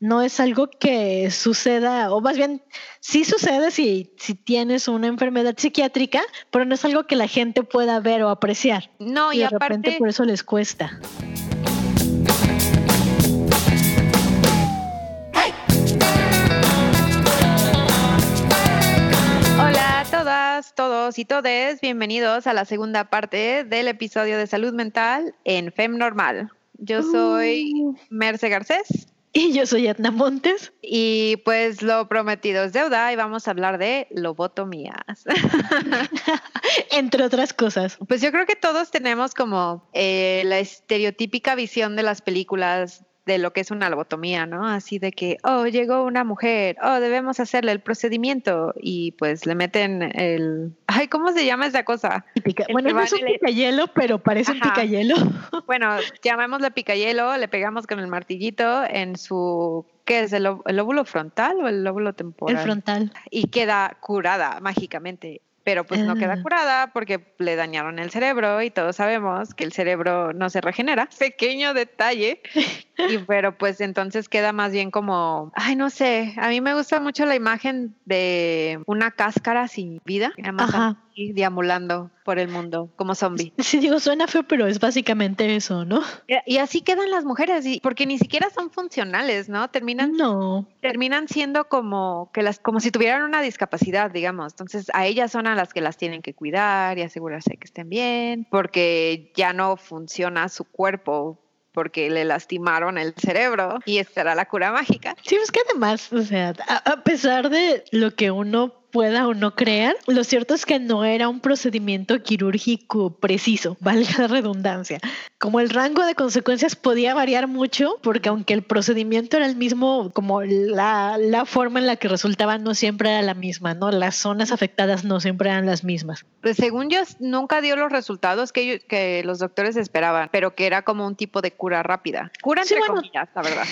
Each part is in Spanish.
no es algo que suceda, o más bien sí sucede si, si tienes una enfermedad psiquiátrica, pero no es algo que la gente pueda ver o apreciar. No, y, de aparte repente por eso les cuesta. Hola a todas, todos y todes, bienvenidos a la segunda parte del episodio de salud mental en FEM Normal. Yo soy. Merce Garcés Y yo soy Edna Montes. y pues lo prometido es deuda y vamos a hablar de lobotomías. Entre otras cosas. Pues yo creo que todos tenemos como eh, la estereotípica visión de las películas de lo que es una lobotomía, ¿no? Así de que, oh, llegó una mujer, oh, debemos hacerle el procedimiento y pues le meten el... Ay, ¿cómo se llama esa cosa? Pica- bueno, no es un picayelo, pero parece un picayelo. Bueno, llamémosle picayelo, le pegamos con el martillito en su... ¿Qué es? ¿El, el lóbulo frontal o el lóbulo temporal? El frontal. y queda curada mágicamente. Pero pues no Ah. queda curada porque le dañaron el cerebro y todos sabemos que el cerebro no se regenera. Pequeño detalle. Y pero pues entonces queda más bien como, ay no sé, a mí me gusta mucho la imagen de una cáscara sin vida, nada más Ajá. Así, deambulando por el mundo como zombie. Sí, digo, suena feo, pero es básicamente eso, ¿no? Y- Y así quedan las mujeres, y, porque ni siquiera son funcionales, ¿no? Terminan No. terminan siendo como que las como si tuvieran una discapacidad, digamos. Entonces, a ellas son a las que las tienen que cuidar y asegurarse que estén bien, porque ya no funciona su cuerpo porque le lastimaron el cerebro y esta era la cura mágica. Sí, es que además, o sea, a pesar de lo que uno pueda o no creer, lo cierto es que no era un procedimiento quirúrgico preciso, valga la redundancia. Como el rango de consecuencias podía variar mucho, porque aunque el procedimiento era el mismo, como la, la forma en la que resultaba no siempre era la misma, ¿no? Las zonas afectadas no siempre eran las mismas. Pues según yo, nunca dio los resultados que, ellos- que los doctores esperaban, pero que era como un tipo de cura rápida. Cura Sí, entre bueno. comillas, la verdad.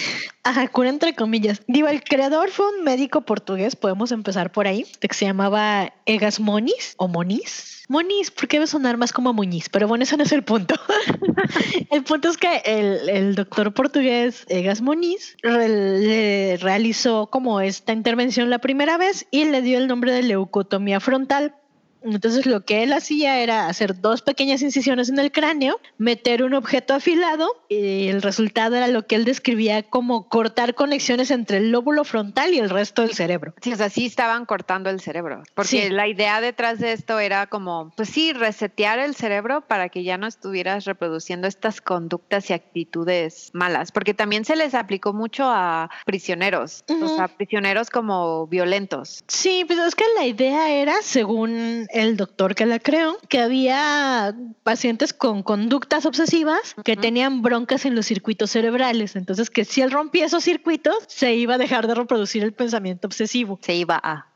Ajá, cura entre comillas. Digo, el creador fue un médico portugués, podemos empezar por ahí, que se llamaba Egas Moniz o Moniz. Moniz, porque debe sonar más como Muñiz, pero bueno, ese no es el punto. el punto es que el, el doctor portugués Egas Moniz le realizó como esta intervención la primera vez y le dio el nombre de leucotomía frontal. Entonces lo que él hacía era hacer dos pequeñas incisiones en el cráneo, meter un objeto afilado y el resultado era lo que él describía como cortar conexiones entre el lóbulo frontal y el resto del cerebro. Sí, o sea, sí estaban cortando el cerebro, porque Sí. la idea detrás de esto era como, pues sí, resetear el cerebro para que ya no estuvieras reproduciendo estas conductas y actitudes malas, porque también se les aplicó mucho a prisioneros, o Ujú. sea, prisioneros como violentos. Sí, pues es que la idea era, según el doctor que la creó, que había pacientes con conductas obsesivas que tenían broncas en los circuitos cerebrales. Entonces, que si él rompía esos circuitos, se iba a dejar de reproducir el pensamiento obsesivo. Se iba a.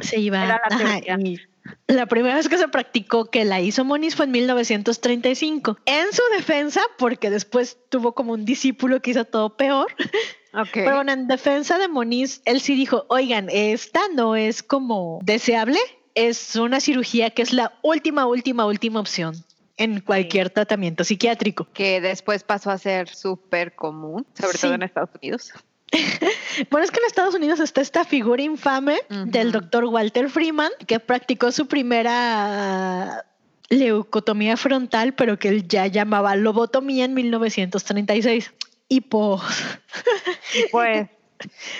Se iba Era la ajá, teoría. y la primera vez que se practicó que la hizo Moniz fue en 1935. En su defensa, porque después tuvo como un discípulo que hizo todo peor. Ok. Pero bueno, en defensa de Moniz, él sí dijo, oigan, esta no es como deseable, es una cirugía que es la última, última, última opción en cualquier tratamiento psiquiátrico. que después pasó a ser súper común, sobre Sí. todo en Estados Unidos. Bueno, es que en Estados Unidos está esta figura infame del doctor Walter Freeman, que practicó su primera leucotomía frontal, pero que él ya llamaba lobotomía en 1936. Y pues, Pues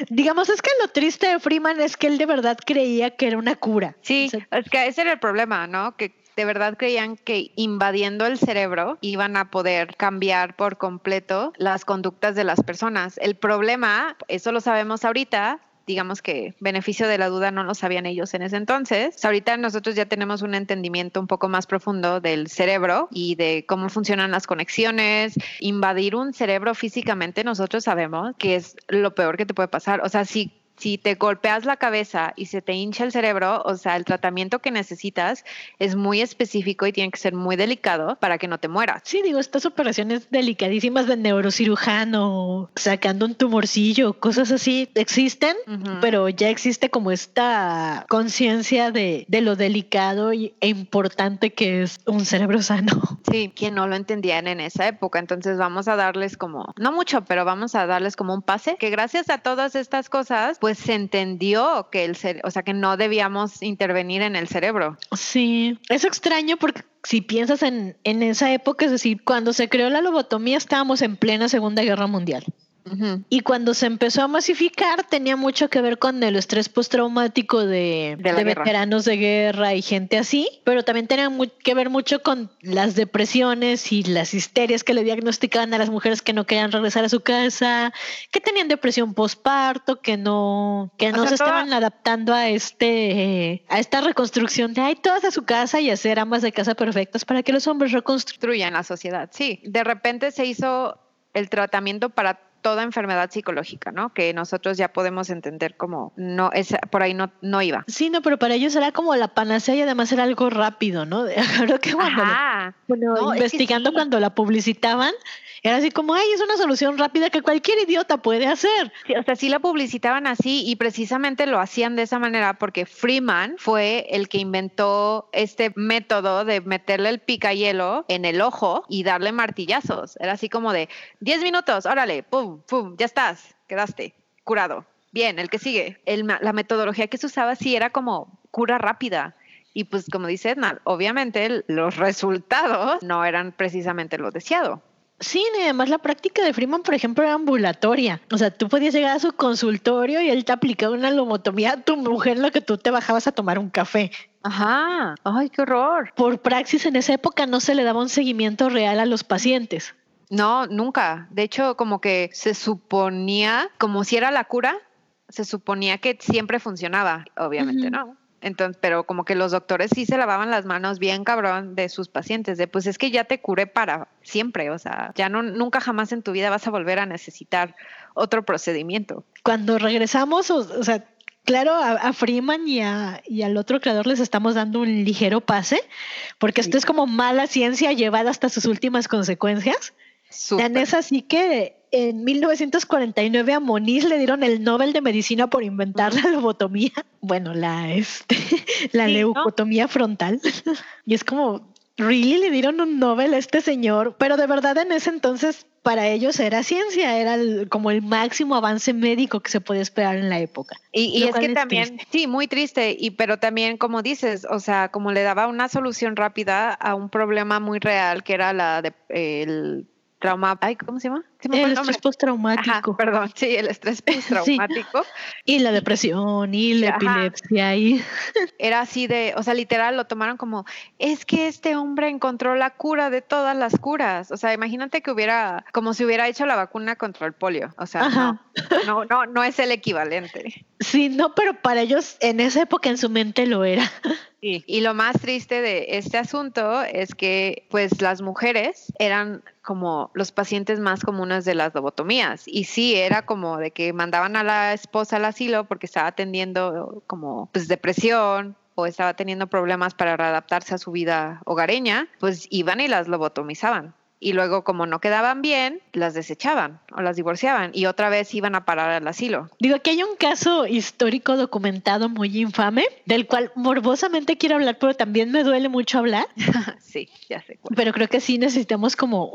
digamos, es que lo triste de Freeman es que él de verdad creía que era una cura. Sí, O sea, es que ese era el problema, ¿no? Que de verdad creían que invadiendo el cerebro iban a poder cambiar por completo las conductas de las personas. El problema, eso lo sabemos ahorita, digamos que beneficio de la duda no lo sabían ellos en ese entonces. Ahorita nosotros ya tenemos un entendimiento un poco más profundo del cerebro y de cómo funcionan las conexiones. Invadir un cerebro físicamente nosotros sabemos que es lo peor que te puede pasar. O sea, si si te golpeas la cabeza y se te hincha el cerebro, o sea, el tratamiento que necesitas es muy específico y tiene que ser muy delicado para que no te mueras. Sí, digo, estas operaciones delicadísimas de neurocirujano, sacando un tumorcillo, cosas así, existen, pero ya existe como esta conciencia de, de, lo delicado e importante que es un cerebro sano. Sí, que no lo entendían en esa época. Entonces vamos a darles como, no mucho, pero vamos a darles como un pase, que gracias a todas estas cosas, pues se entendió que el o sea, que no debíamos intervenir en el cerebro. Sí, es extraño porque si piensas en, en esa época, es decir, cuando se creó la lobotomía estábamos en plena Segunda Guerra Mundial. Y cuando se empezó a masificar tenía mucho que ver con el estrés postraumático de, de, veteranos de guerra y gente así, pero también tenía que ver mucho con las depresiones y las histerias que le diagnosticaban a las mujeres que no querían regresar a su casa, que tenían depresión postparto, que no, que no se estaban adaptando a este a esta reconstrucción de ay todas a su casa y hacer amas de casa perfectas para que los hombres reconstruyan la sociedad. Sí, de repente se hizo el tratamiento para toda enfermedad psicológica, ¿no? Que nosotros ya podemos entender como no, es, por ahí no, no iba. Sí, no, pero para ellos era como la panacea y además era algo rápido, ¿no? Creo que cuando, bueno, investigando cuando la publicitaban, era así como, ay, es una solución rápida que cualquier idiota puede hacer. o sea, sí la publicitaban así y precisamente lo hacían de esa manera porque Freeman fue el que inventó este método de meterle el picahielo en el ojo y darle martillazos. Era así como de 10 minutos, órale, pum, pum, ya estás, quedaste curado. Bien, el que sigue. la metodología que se usaba sí era como cura rápida. Y pues como dice Edna, obviamente los resultados no eran precisamente lo deseado. Sí, y además la práctica de Freeman, por ejemplo, era ambulatoria. O sea, tú podías llegar a su consultorio y él te aplicaba una lobotomía a tu mujer en lo que tú te bajabas a tomar un café. Ajá, ay, qué horror. Por praxis en esa época no se le daba un seguimiento real a los pacientes. No, nunca. De hecho, como que se suponía, como si era la cura, se suponía que siempre funcionaba. Obviamente, ¿no? Entonces, pero como que los doctores sí se lavaban las manos bien cabrón de sus pacientes, de pues es que ya te curé para siempre, o sea, ya no, nunca jamás en tu vida vas a volver a necesitar otro procedimiento. Cuando regresamos, o, sea, claro, a, Freeman y, a, y, al otro creador les estamos dando un ligero pase, porque esto es como mala ciencia llevada hasta sus últimas consecuencias. Tan es así que en 1949 a Moniz le dieron el Nobel de Medicina por inventar la lobotomía. Bueno, la, este, la leucotomía frontal. y es como, ¿really le dieron un Nobel a este señor? Pero de verdad en ese entonces para ellos era ciencia, era como el máximo avance médico que se podía esperar en la época. Y, es que también, sí, muy triste, y pero también como dices, o sea, como le daba una solución rápida a un problema muy real que era la de el trauma, ay, ¿cómo se llama? El estrés postraumático. perdón, sí, el estrés postraumático. Y la depresión y la epilepsia. Y... Era así de, o sea, literal lo tomaron como, es que este hombre encontró la cura de todas las curas. O sea, imagínate que hubiera, como si hubiera hecho la vacuna contra el polio. O sea, no, no, no, no es el equivalente. Sí, no, pero para ellos en esa época en su mente lo era. Sí. Y lo más triste de este asunto es que pues las mujeres eran como los pacientes más comunes de las lobotomías. Y sí, era como de que mandaban a la esposa al asilo porque estaba teniendo como pues depresión o estaba teniendo problemas para readaptarse a su vida hogareña, pues iban y las lobotomizaban y luego como no quedaban bien, las desechaban o las divorciaban y otra vez iban a parar al asilo. Digo que hay un caso histórico documentado muy infame del cual morbosamente quiero hablar, pero también me duele mucho hablar. sí, ya sé. Pero creo que sí necesitamos como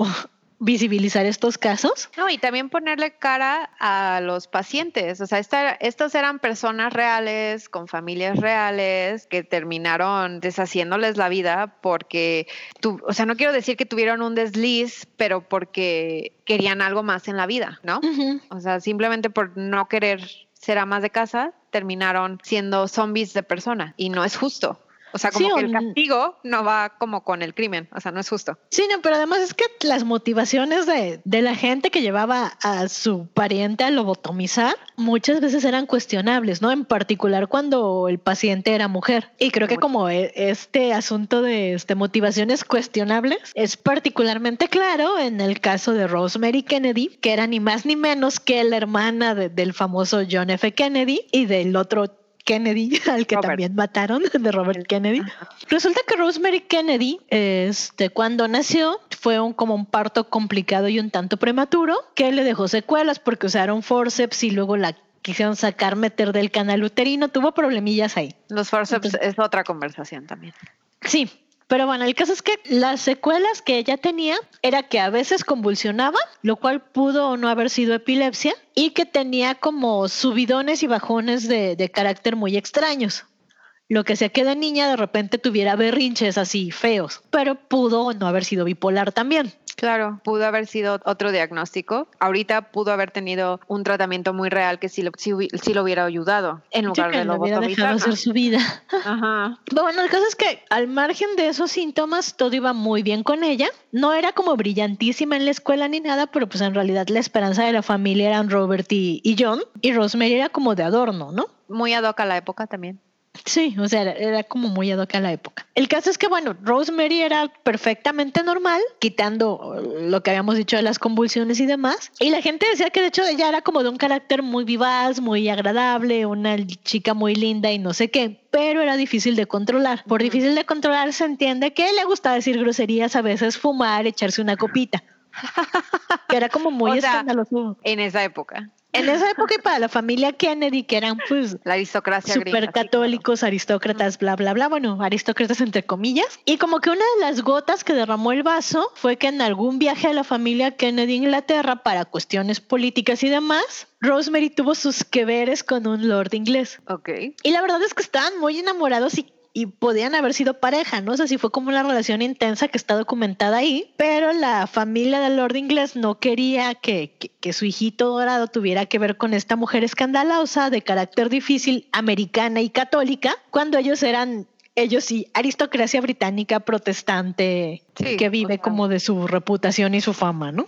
visibilizar estos casos. No, y también ponerle cara a los pacientes. O sea, esta, estos eran personas reales, con familias reales, que terminaron deshaciéndoles la vida porque, tu, o sea, no quiero decir que tuvieron un desliz, pero porque querían algo más en la vida, ¿no? O sea, simplemente por no querer ser amas de casa, terminaron siendo zombies de persona y no es justo. O sea, como que el castigo no va como con el crimen, o sea, no es justo. Sí, no, pero además es que las motivaciones de, de la gente que llevaba a su pariente a lobotomizar muchas veces eran cuestionables, ¿no? En particular cuando el paciente era mujer. Y creo que como e, este asunto de este, motivaciones cuestionables es particularmente claro en el caso de Rosemary Kennedy, que era ni más ni menos que la hermana del famoso John F. Kennedy y del otro Kennedy, al que también mataron, de Robert Kennedy. Resulta que Rosemary Kennedy, este, cuando nació, fue un, como un parto complicado y un tanto prematuro, que le dejó secuelas porque usaron forceps y luego la quisieron sacar, meter del canal uterino, tuvo problemillas ahí. Los forceps es otra conversación también. Sí, pero bueno, el caso es que las secuelas que ella tenía era que a veces convulsionaba, lo cual pudo o no haber sido epilepsia, y que tenía como subidones y bajones de, de carácter muy extraños. Lo que sea que de niña de repente tuviera berrinches así feos, pero pudo no haber sido bipolar también. Claro, pudo haber sido otro diagnóstico. Ahorita pudo haber tenido un tratamiento muy real que sí lo, lo hubiera ayudado en lugar de lo hubiera dejado hacer su vida. Ajá. Bueno, el caso es que al margen de esos síntomas todo iba muy bien con ella. No era como brillantísima en la escuela ni nada, pero pues en realidad la esperanza de la familia eran Robert y, y John y Rosemary era como de adorno, ¿no? Muy ad hoc a la época también. Sí, o sea, era, como muy ad a la época. El caso es que, bueno, Rosemary era perfectamente normal, quitando lo que habíamos dicho de las convulsiones y demás. Y la gente decía que de hecho ella era como de un carácter muy vivaz, muy agradable, una chica muy linda y no sé qué pero era difícil de controlar. Por difícil de controlar se entiende que le gustaba decir groserías, a veces fumar, echarse una copita. que era como muy escandaloso. En esa época en esa época y para la familia Kennedy, que eran pues la aristocracia super católicos, aristócratas, bla, bla, bla, bueno, aristócratas entre comillas. Y como que una de las gotas que derramó el vaso fue que en algún viaje a la familia Kennedy a Inglaterra para cuestiones políticas y demás, Rosemary tuvo sus que veres con un lord inglés. Ok. Y la verdad es que estaban muy enamorados y y podían haber sido pareja, ¿no? O sea, sí fue como una relación intensa que está documentada ahí, pero la familia del Lord Inglés no quería que, que, su hijito dorado tuviera que ver con esta mujer escandalosa, de carácter difícil, americana y católica, cuando ellos eran ellos sí, aristocracia británica protestante que vive como de su reputación y su fama, ¿no?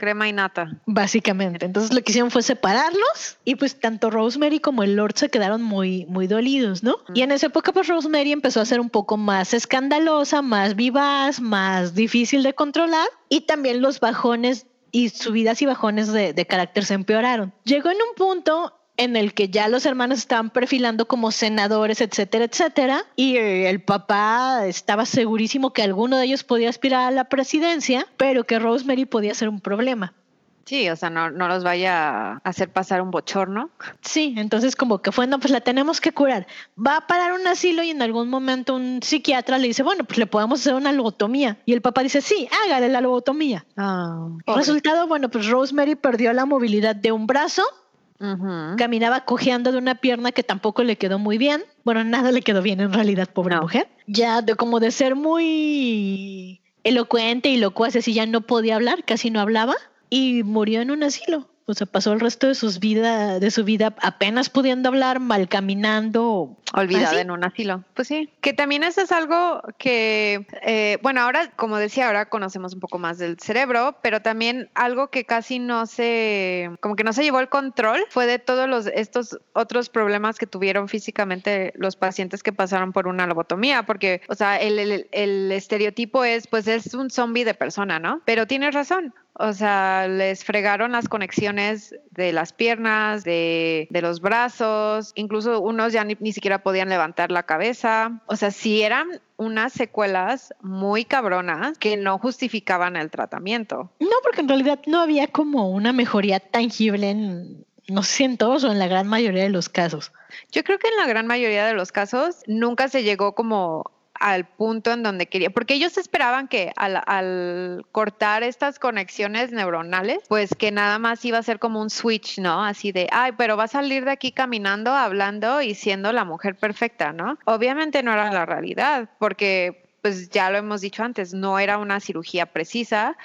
Crema y nata. Básicamente. Entonces lo que hicieron fue separarlos y pues tanto Rosemary como el Lord se quedaron muy, muy dolidos, ¿no? Y en esa época pues Rosemary empezó a ser un poco más escandalosa, más vivaz, más difícil de controlar y también los bajones y subidas y bajones de, de carácter se empeoraron. Llegó en un punto en el que ya los hermanos estaban perfilando como senadores, etcétera, etcétera, y eh, el papá estaba segurísimo que alguno de ellos podía aspirar a la presidencia, pero que Rosemary podía ser un problema. Sí, o sea, no, no los vaya a hacer pasar un bochorno. Sí, entonces como que fue, no, pues la tenemos que curar. Va a parar un asilo y en algún momento un psiquiatra le dice, bueno, pues le podemos hacer una lobotomía. Y el papá dice, sí, hágale la lobotomía. Ah, Resultado, bueno, pues Rosemary perdió la movilidad de un brazo Caminaba cojeando de una pierna que tampoco le quedó muy bien. Bueno, nada le quedó bien en realidad, pobre mujer. Ya de como de ser muy elocuente y locuaz, así ya no podía hablar, casi no hablaba y murió en un asilo o sea, pasó el resto de sus vida, de su vida apenas pudiendo hablar, mal caminando. Olvidada en un asilo. Pues sí. Que también eso es algo que, eh, bueno, ahora, como decía, ahora conocemos un poco más del cerebro, pero también algo que casi no se, como que no se llevó el control fue de todos los, estos otros problemas que tuvieron físicamente los pacientes que pasaron por una lobotomía, porque, o sea, el, el, el estereotipo es, pues es un zombie de persona, ¿no? Pero tienes razón. O sea, les fregaron las conexiones de las piernas, de, los brazos, incluso unos ya ni, siquiera podían levantar la cabeza. O sea, sí eran unas secuelas muy cabronas que no justificaban el tratamiento. No, porque en realidad no había como una mejoría tangible en, no sé si en todos o en la gran mayoría de los casos. Yo creo que en la gran mayoría de los casos nunca se llegó como al punto en donde quería, porque ellos esperaban que al, cortar estas conexiones neuronales, pues que nada más iba a ser como un switch, ¿no? Así de, ay, pero va a salir de aquí caminando, hablando y siendo la mujer perfecta, ¿no? Obviamente no era la realidad, porque pues ya lo hemos dicho antes, no era una cirugía precisa,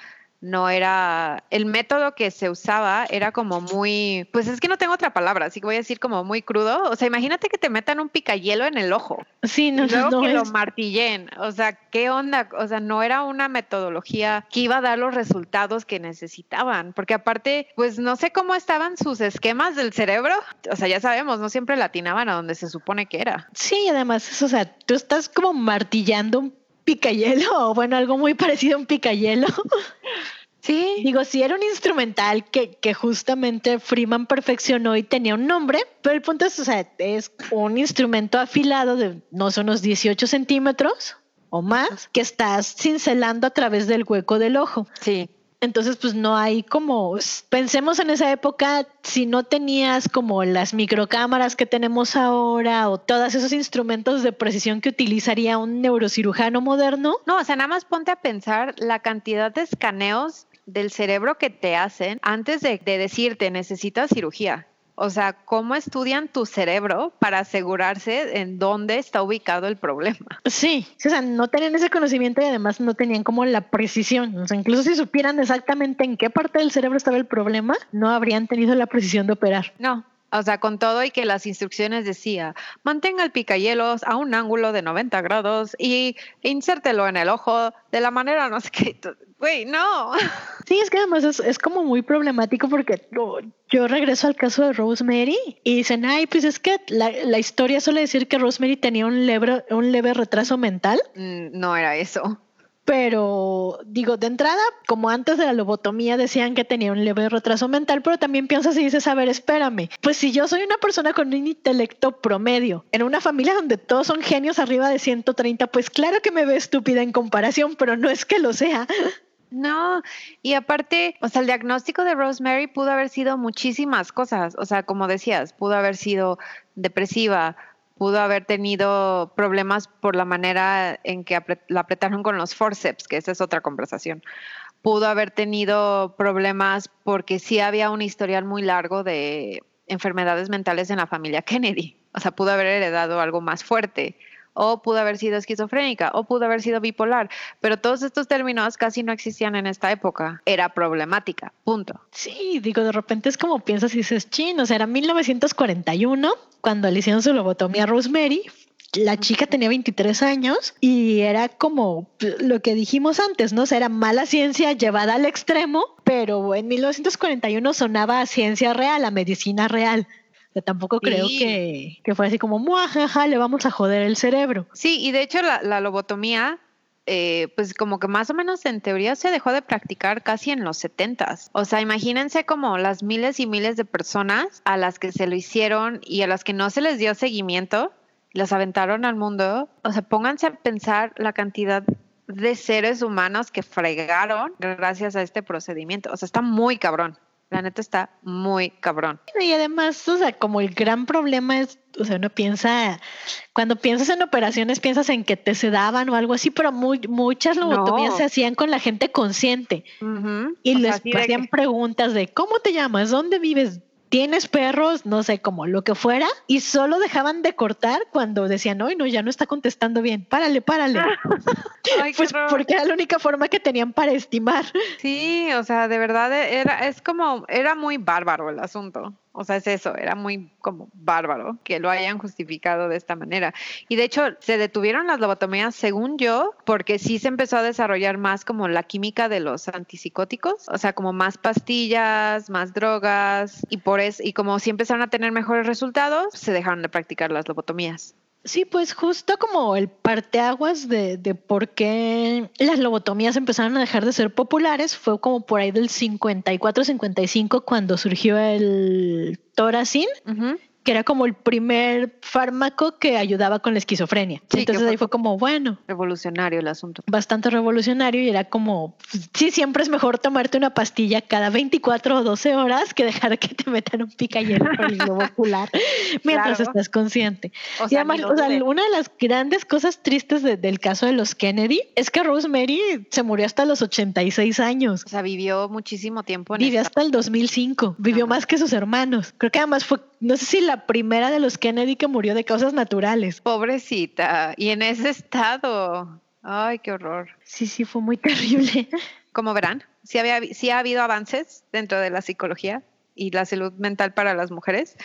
no era, el método que se usaba era como muy, pues es que no tengo otra palabra, así que voy a decir como muy crudo. O sea, imagínate que te metan un picayelo en el ojo. Sí, no, y luego no, que lo martillen. O sea, ¿qué onda? O sea, no era una metodología que iba a dar los resultados que necesitaban, porque aparte, pues no sé cómo estaban sus esquemas del cerebro. O sea, ya sabemos, no siempre latinaban a donde se supone que era. Sí, además, es, o sea, tú estás como martillando un picayelo, o bueno, algo muy parecido a un picayelo. Sí. Digo, sí era un instrumental que, que justamente Freeman perfeccionó y tenía un nombre, pero el punto es, o sea, es un instrumento afilado de no sé, unos 18 centímetros o más que estás cincelando a través del hueco del ojo. Sí. Entonces, pues no hay como, pensemos en esa época, si no tenías como las microcámaras que tenemos ahora o todos esos instrumentos de precisión que utilizaría un neurocirujano moderno, No, o sea, nada más ponte a pensar la cantidad de escaneos del cerebro que te hacen antes de, de decirte necesitas cirugía. O sea, ¿cómo estudian tu cerebro para asegurarse en dónde está ubicado el problema? Sí, o sea, no tenían ese conocimiento y además no tenían como la precisión. O sea, incluso si supieran exactamente en qué parte del cerebro estaba el problema, no habrían tenido la precisión de operar. No. O sea, con todo y que las instrucciones decía, mantenga el picayelos a un ángulo de 90 grados y insértelo en el ojo de la manera no sé qué. Güey, no. Sí, es que además es, es como muy problemático porque yo, yo regreso al caso de Rosemary y dicen, ay, pues es que la, la historia suele decir que Rosemary tenía un leve, un leve retraso mental, Mm, No era eso. Pero digo, de entrada, como antes de la lobotomía decían que tenía un leve retraso mental, pero también piensas y dices, a ver, espérame, pues si yo soy una persona con un intelecto promedio, en una familia donde todos son genios arriba de 130, pues claro que me ve estúpida en comparación, pero no es que lo sea. No, y aparte, o sea, el diagnóstico de Rosemary pudo haber sido muchísimas cosas. O sea, como decías, pudo haber sido depresiva, pudo haber tenido problemas por la manera en que la apretaron con los forceps, que esa es otra conversación. Pudo haber tenido problemas porque sí había un historial muy largo de enfermedades mentales en la familia Kennedy. O sea, pudo haber heredado algo más fuerte o pudo haber sido esquizofrénica, o pudo haber sido bipolar, pero todos estos términos casi no existían en esta época. Era problemática, punto. Sí, digo, de repente es como piensas y dices, chin, o sea, era 1941 cuando le hicieron su lobotomía a Rosemary. La chica tenía 23 años y era como lo que dijimos antes, ¿no? O sea, era mala ciencia llevada al extremo, pero en 1941 sonaba a ciencia real, a medicina real. Sea, tampoco creo que, que fuera así como, muajaja, le vamos a joder el cerebro. Sí, y de hecho la, la lobotomía, eh, pues como que más o menos en teoría se dejó de practicar casi en los setentas. O sea, imagínense como las miles y miles de personas a las que se lo hicieron y a las que no se les dio seguimiento, las aventaron al mundo. O sea, pónganse a pensar la cantidad de seres humanos que fregaron gracias a este procedimiento. O sea, está muy cabrón. La neta está muy cabrón. Y además, o sea, como el gran problema es, o sea, uno piensa, cuando piensas en operaciones, piensas en que te sedaban o algo así, pero muy, muchas lobotomías No. se hacían con la gente consciente y O les hacían que- preguntas de cómo te llamas, dónde vives, tienes perros, no sé, como lo que fuera, y solo dejaban de cortar cuando decían, no, no, ya no está contestando bien, párale, párale. Ay, pues porque era la única forma que tenían para estimar. Sí, o sea, de verdad e- era, es como, era muy bárbaro el asunto. O sea, es eso, era muy como bárbaro que lo hayan justificado de esta manera. Y de hecho, se detuvieron las lobotomías, según yo, porque sí se empezó a desarrollar más como la química de los antipsicóticos, o sea, como más pastillas, más drogas, y por eso, y como sí empezaron a tener mejores resultados, se dejaron de practicar las lobotomías. Sí, pues justo como el parteaguas de, de por qué las lobotomías empezaron a dejar de ser populares fue como por ahí del 54-55 cuando surgió el Toracin, Ujú. Que era como el primer fármaco que ayudaba con la esquizofrenia. Sí, Entonces fue ahí fue como, bueno, Revolucionario el asunto. bastante revolucionario y era como, pues, sí, siempre es mejor tomarte una pastilla cada 24 o 12 horas que dejar que te metan un picayelo por el globo ocular mientras Claro. estás consciente. O Y sea, además, ni lo o sea, una de las grandes cosas tristes de- del caso de los Kennedy es que Rosemary se murió hasta los 86 años. O sea, vivió muchísimo tiempo en Vivió esta- hasta el 2005, vivió Ajá. más que sus hermanos. Creo que además fue, no sé si la primera de los Kennedy que murió de causas naturales. Pobrecita, y en ese estado. Ay, qué horror. Sí, sí, fue muy terrible. Como verán, sí, había, sí ha habido avances dentro de la psicología y la salud mental para las mujeres,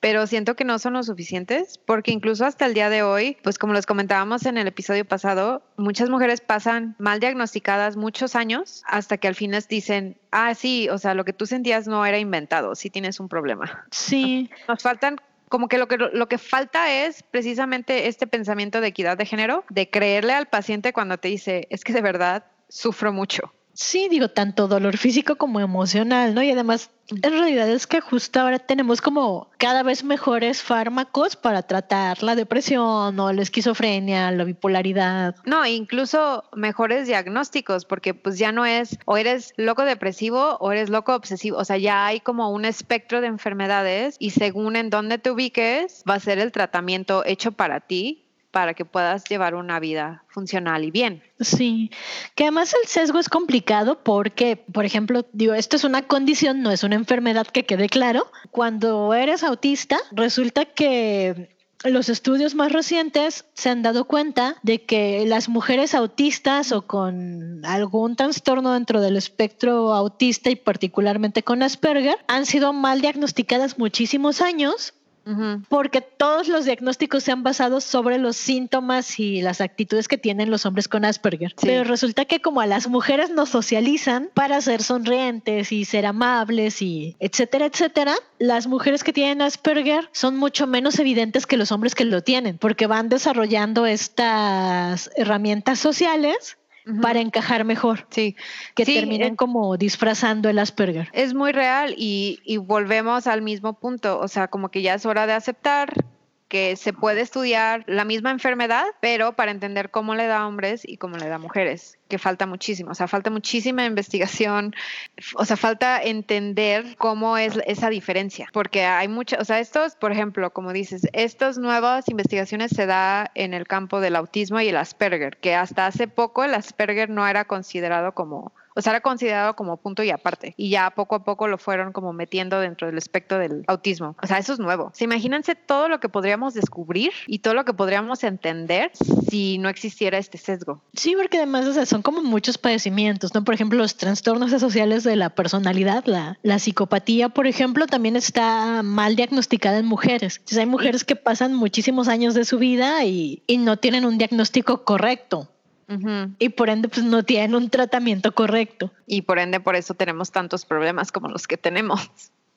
pero siento que no son lo suficientes porque incluso hasta el día de hoy, pues como les comentábamos en el episodio pasado, muchas mujeres pasan mal diagnosticadas muchos años hasta que al fin les dicen, ah, sí, o sea, lo que tú sentías no era inventado, sí tienes un problema. Sí. Nos faltan como que lo que lo que falta es precisamente este pensamiento de equidad de género, de creerle al paciente cuando te dice, es que de verdad sufro mucho. Sí, digo, tanto dolor físico como emocional, ¿no? Y además, en realidad es que justo ahora tenemos como cada vez mejores fármacos para tratar la depresión o la esquizofrenia, la bipolaridad. No, incluso mejores diagnósticos, porque pues ya no es o eres loco depresivo o eres loco obsesivo, o sea, ya hay como un espectro de enfermedades y según en dónde te ubiques, va a ser el tratamiento hecho para ti para que puedas llevar una vida funcional y bien. Sí, que además el sesgo es complicado porque, por ejemplo, digo, esto es una condición, no es una enfermedad que quede claro. Cuando eres autista, resulta que los estudios más recientes se han dado cuenta de que las mujeres autistas o con algún trastorno dentro del espectro autista y particularmente con Asperger han sido mal diagnosticadas muchísimos años porque todos los diagnósticos se han basado sobre los síntomas y las actitudes que tienen los hombres con Asperger. Pero resulta que como a las mujeres nos socializan para ser sonrientes y ser amables y etcétera, etcétera, las mujeres que tienen Asperger son mucho menos evidentes que los hombres que lo tienen, porque van desarrollando estas herramientas sociales para encajar mejor. Sí. Que terminen como disfrazando el Asperger. Es muy real y, y volvemos al mismo punto. O sea, como que ya es hora de aceptar que se puede estudiar la misma enfermedad, pero para entender cómo le da a hombres y cómo le da a mujeres, que falta muchísimo, o sea, falta muchísima investigación, o sea, falta entender cómo es esa diferencia, porque hay muchas, o sea, estos, por ejemplo, como dices, estas nuevas investigaciones se da en el campo del autismo y el Asperger, que hasta hace poco el Asperger no era considerado como o sea, era considerado como punto y aparte. Y ya poco a poco lo fueron como metiendo dentro del espectro del autismo. O sea, eso es nuevo. O imagínense todo lo que podríamos descubrir y todo lo que podríamos entender si no existiera este sesgo. Sí, porque además o sea, son como muchos padecimientos, ¿no? Por ejemplo, los trastornos sociales de la personalidad, la, la psicopatía, por ejemplo, también está mal diagnosticada en mujeres. Entonces, hay mujeres que pasan muchísimos años de su vida y, y no tienen un diagnóstico correcto. Y por ende, pues no tienen un tratamiento correcto. Y por ende, por eso tenemos tantos problemas como los que tenemos.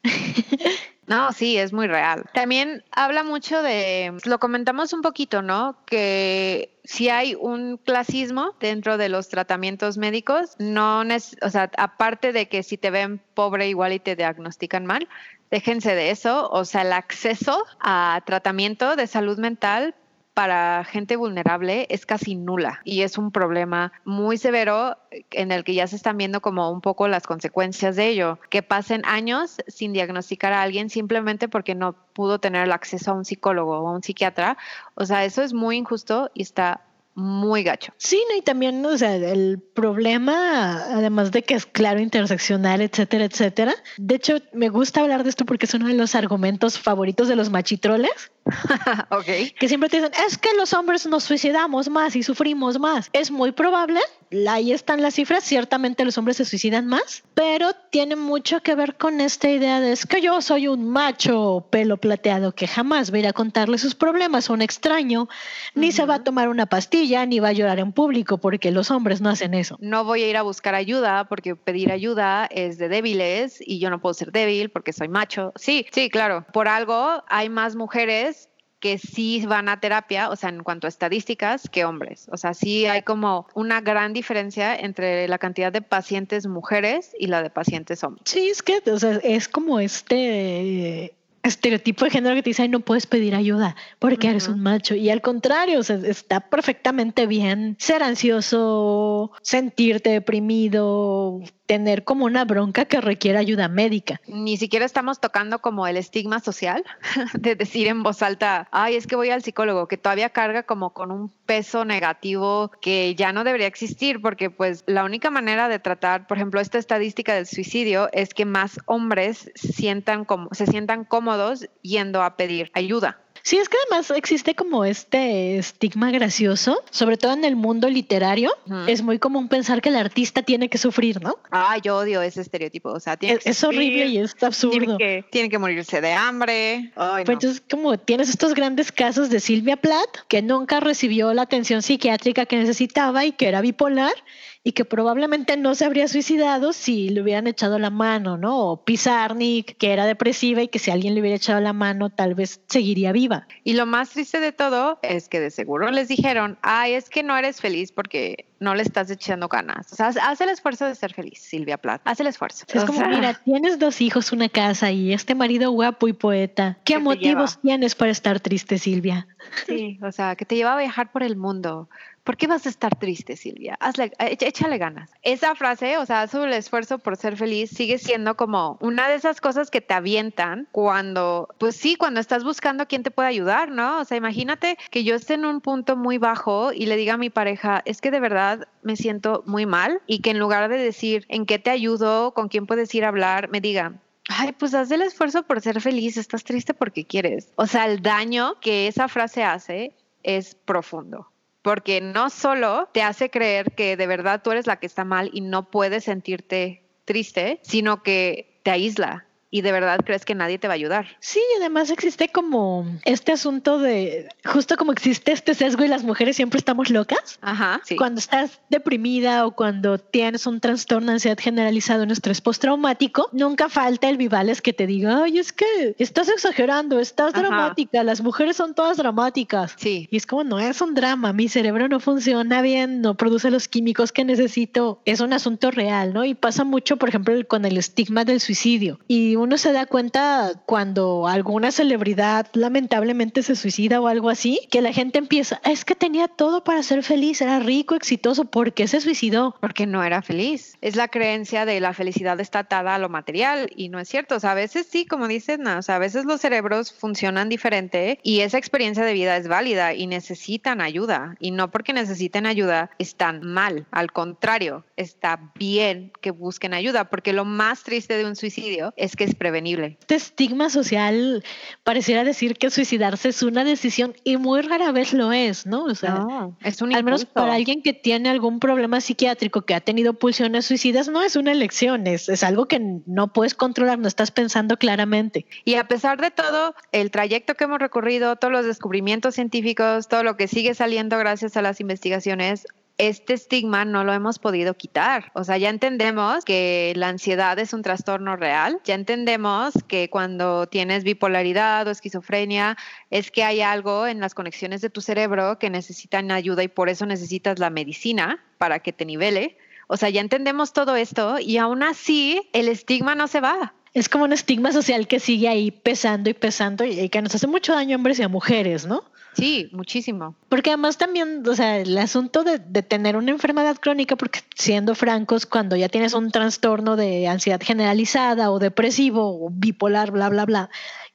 No, sí, es muy real. También habla mucho de, lo comentamos un poquito, ¿no? Que si hay un clasismo dentro de los tratamientos médicos, no, o sea, aparte de que si te ven pobre igual y te diagnostican mal, déjense de eso, o sea, el acceso a tratamiento de salud mental para gente vulnerable es casi nula y es un problema muy severo en el que ya se están viendo como un poco las consecuencias de ello, que pasen años sin diagnosticar a alguien simplemente porque no pudo tener el acceso a un psicólogo o a un psiquiatra. O sea, eso es muy injusto y está muy gacho. Sí, no, y también, o sea, el problema, además de que es claro, interseccional, etcétera, etcétera. De hecho, me gusta hablar de esto porque es uno de los argumentos favoritos de los machitroles. ok. Que siempre te dicen, es que los hombres nos suicidamos más y sufrimos más. Es muy probable, ahí están las cifras, ciertamente los hombres se suicidan más, pero tiene mucho que ver con esta idea de es que yo soy un macho pelo plateado que jamás va a ir a contarle sus problemas a un extraño, ni se va a tomar una pastilla, ni va a llorar en público, porque los hombres no hacen eso. No voy a ir a buscar ayuda porque pedir ayuda es de débiles y yo no puedo ser débil porque soy macho. Sí, sí, claro. Por algo hay más mujeres que sí van a terapia, o sea, en cuanto a estadísticas, que hombres. O sea, sí hay como una gran diferencia entre la cantidad de pacientes mujeres y la de pacientes hombres. Sí, es que o sea, es como este estereotipo de género que te dice, no puedes pedir ayuda porque eres un macho. Y al contrario, o sea, está perfectamente bien ser ansioso, sentirte deprimido, tener como una bronca que requiere ayuda médica. Ni siquiera estamos tocando como el estigma social de decir en voz alta, ay, es que voy al psicólogo, que todavía carga como con un peso negativo que ya no debería existir, porque pues la única manera de tratar, por ejemplo, esta estadística del suicidio es que más hombres sientan como, se sientan cómodos yendo a pedir ayuda. Sí, es que además existe como este estigma gracioso, sobre todo en el mundo literario. Es muy común pensar que el artista tiene que sufrir, ¿no? Ah, yo odio ese estereotipo. O sea, tiene es, horrible y es absurdo. Tiene que, morirse de hambre. Ay, pues entonces, como tienes estos grandes casos de Silvia Plath, que nunca recibió la atención psiquiátrica que necesitaba y que era bipolar y que probablemente no se habría suicidado si le hubieran echado la mano, ¿no? O Pizarnik, que era depresiva y que si alguien le hubiera echado la mano tal vez seguiría viva. Y lo más triste de todo es que de seguro les dijeron, ay, es que no eres feliz porque no le estás echando ganas. O sea, haz el esfuerzo de ser feliz, Silvia Plath. Haz el esfuerzo. Es como, mira, tienes dos hijos, una casa y este marido guapo y poeta. ¿Qué motivos tienes para estar triste, Silvia? Sí, o sea, que te lleva a viajar por el mundo. ¿Por qué vas a estar triste, Silvia? Hazle, échale ganas. Esa frase, o sea, sobre el esfuerzo por ser feliz, sigue siendo como una de esas cosas que te avientan cuando, pues sí, cuando estás buscando quién te puede ayudar, ¿no? O sea, imagínate que yo esté en un punto muy bajo y le diga a mi pareja, es que de verdad me siento muy mal y que en lugar de decir en qué te ayudo, con quién puedes ir a hablar, me diga, Ay, pues haz el esfuerzo por ser feliz, estás triste porque quieres. O sea, el daño que esa frase hace es profundo porque no solo te hace creer que de verdad tú eres la que está mal y no puedes sentirte triste, sino que te aísla y de verdad crees que nadie te va a ayudar. Sí, además existe como este asunto de, justo como existe este sesgo y las mujeres siempre estamos locas. Ajá, sí. Cuando estás deprimida o cuando tienes un trastorno de ansiedad generalizado en estrés postraumático, nunca falta el Vivales que te diga, ay, es que estás exagerando, estás dramática, las mujeres son todas dramáticas. Sí. Y es como, no es un drama, mi cerebro no funciona bien, no produce los químicos que necesito, es un asunto real, ¿no? Y pasa mucho, por ejemplo, con el estigma del suicidio. Y uno se da cuenta cuando alguna celebridad lamentablemente se suicida o algo así, que la gente empieza, es que tenía todo para ser feliz, era rico, exitoso, ¿por qué se suicidó? Porque no era feliz. Es la creencia de la felicidad está atada a lo material y no es cierto. O sea, a veces sí, como dices, no, o sea, a veces los cerebros funcionan diferente y esa experiencia de vida es válida y necesitan ayuda. Y no porque necesiten ayuda están mal. Al contrario, está bien que busquen ayuda porque lo más triste de un suicidio es que es prevenible. Este estigma social pareciera decir que suicidarse es una decisión y muy rara vez lo es, ¿no? O sea, es un al menos para alguien que tiene algún problema psiquiátrico, que ha tenido pulsiones suicidas, no es una elección, es, es algo que no puedes controlar, no estás pensando claramente. Y a pesar de todo, el trayecto que hemos recorrido, todos los descubrimientos científicos, todo lo que sigue saliendo gracias a las investigaciones, este estigma no lo hemos podido quitar. O sea, ya entendemos que la ansiedad es un trastorno real, ya entendemos que cuando tienes bipolaridad o esquizofrenia es que hay algo en las conexiones de tu cerebro que necesitan ayuda y por eso necesitas la medicina para que te nivele. O sea, ya entendemos todo esto y aún así el estigma no se va. Es como un estigma social que sigue ahí pesando y pesando y que nos hace mucho daño a hombres y a mujeres, ¿no? Sí, muchísimo. Porque además también, o sea, el asunto de, tener una enfermedad crónica, porque siendo francos, cuando ya tienes un trastorno de ansiedad generalizada o depresivo o bipolar, bla, bla, bla,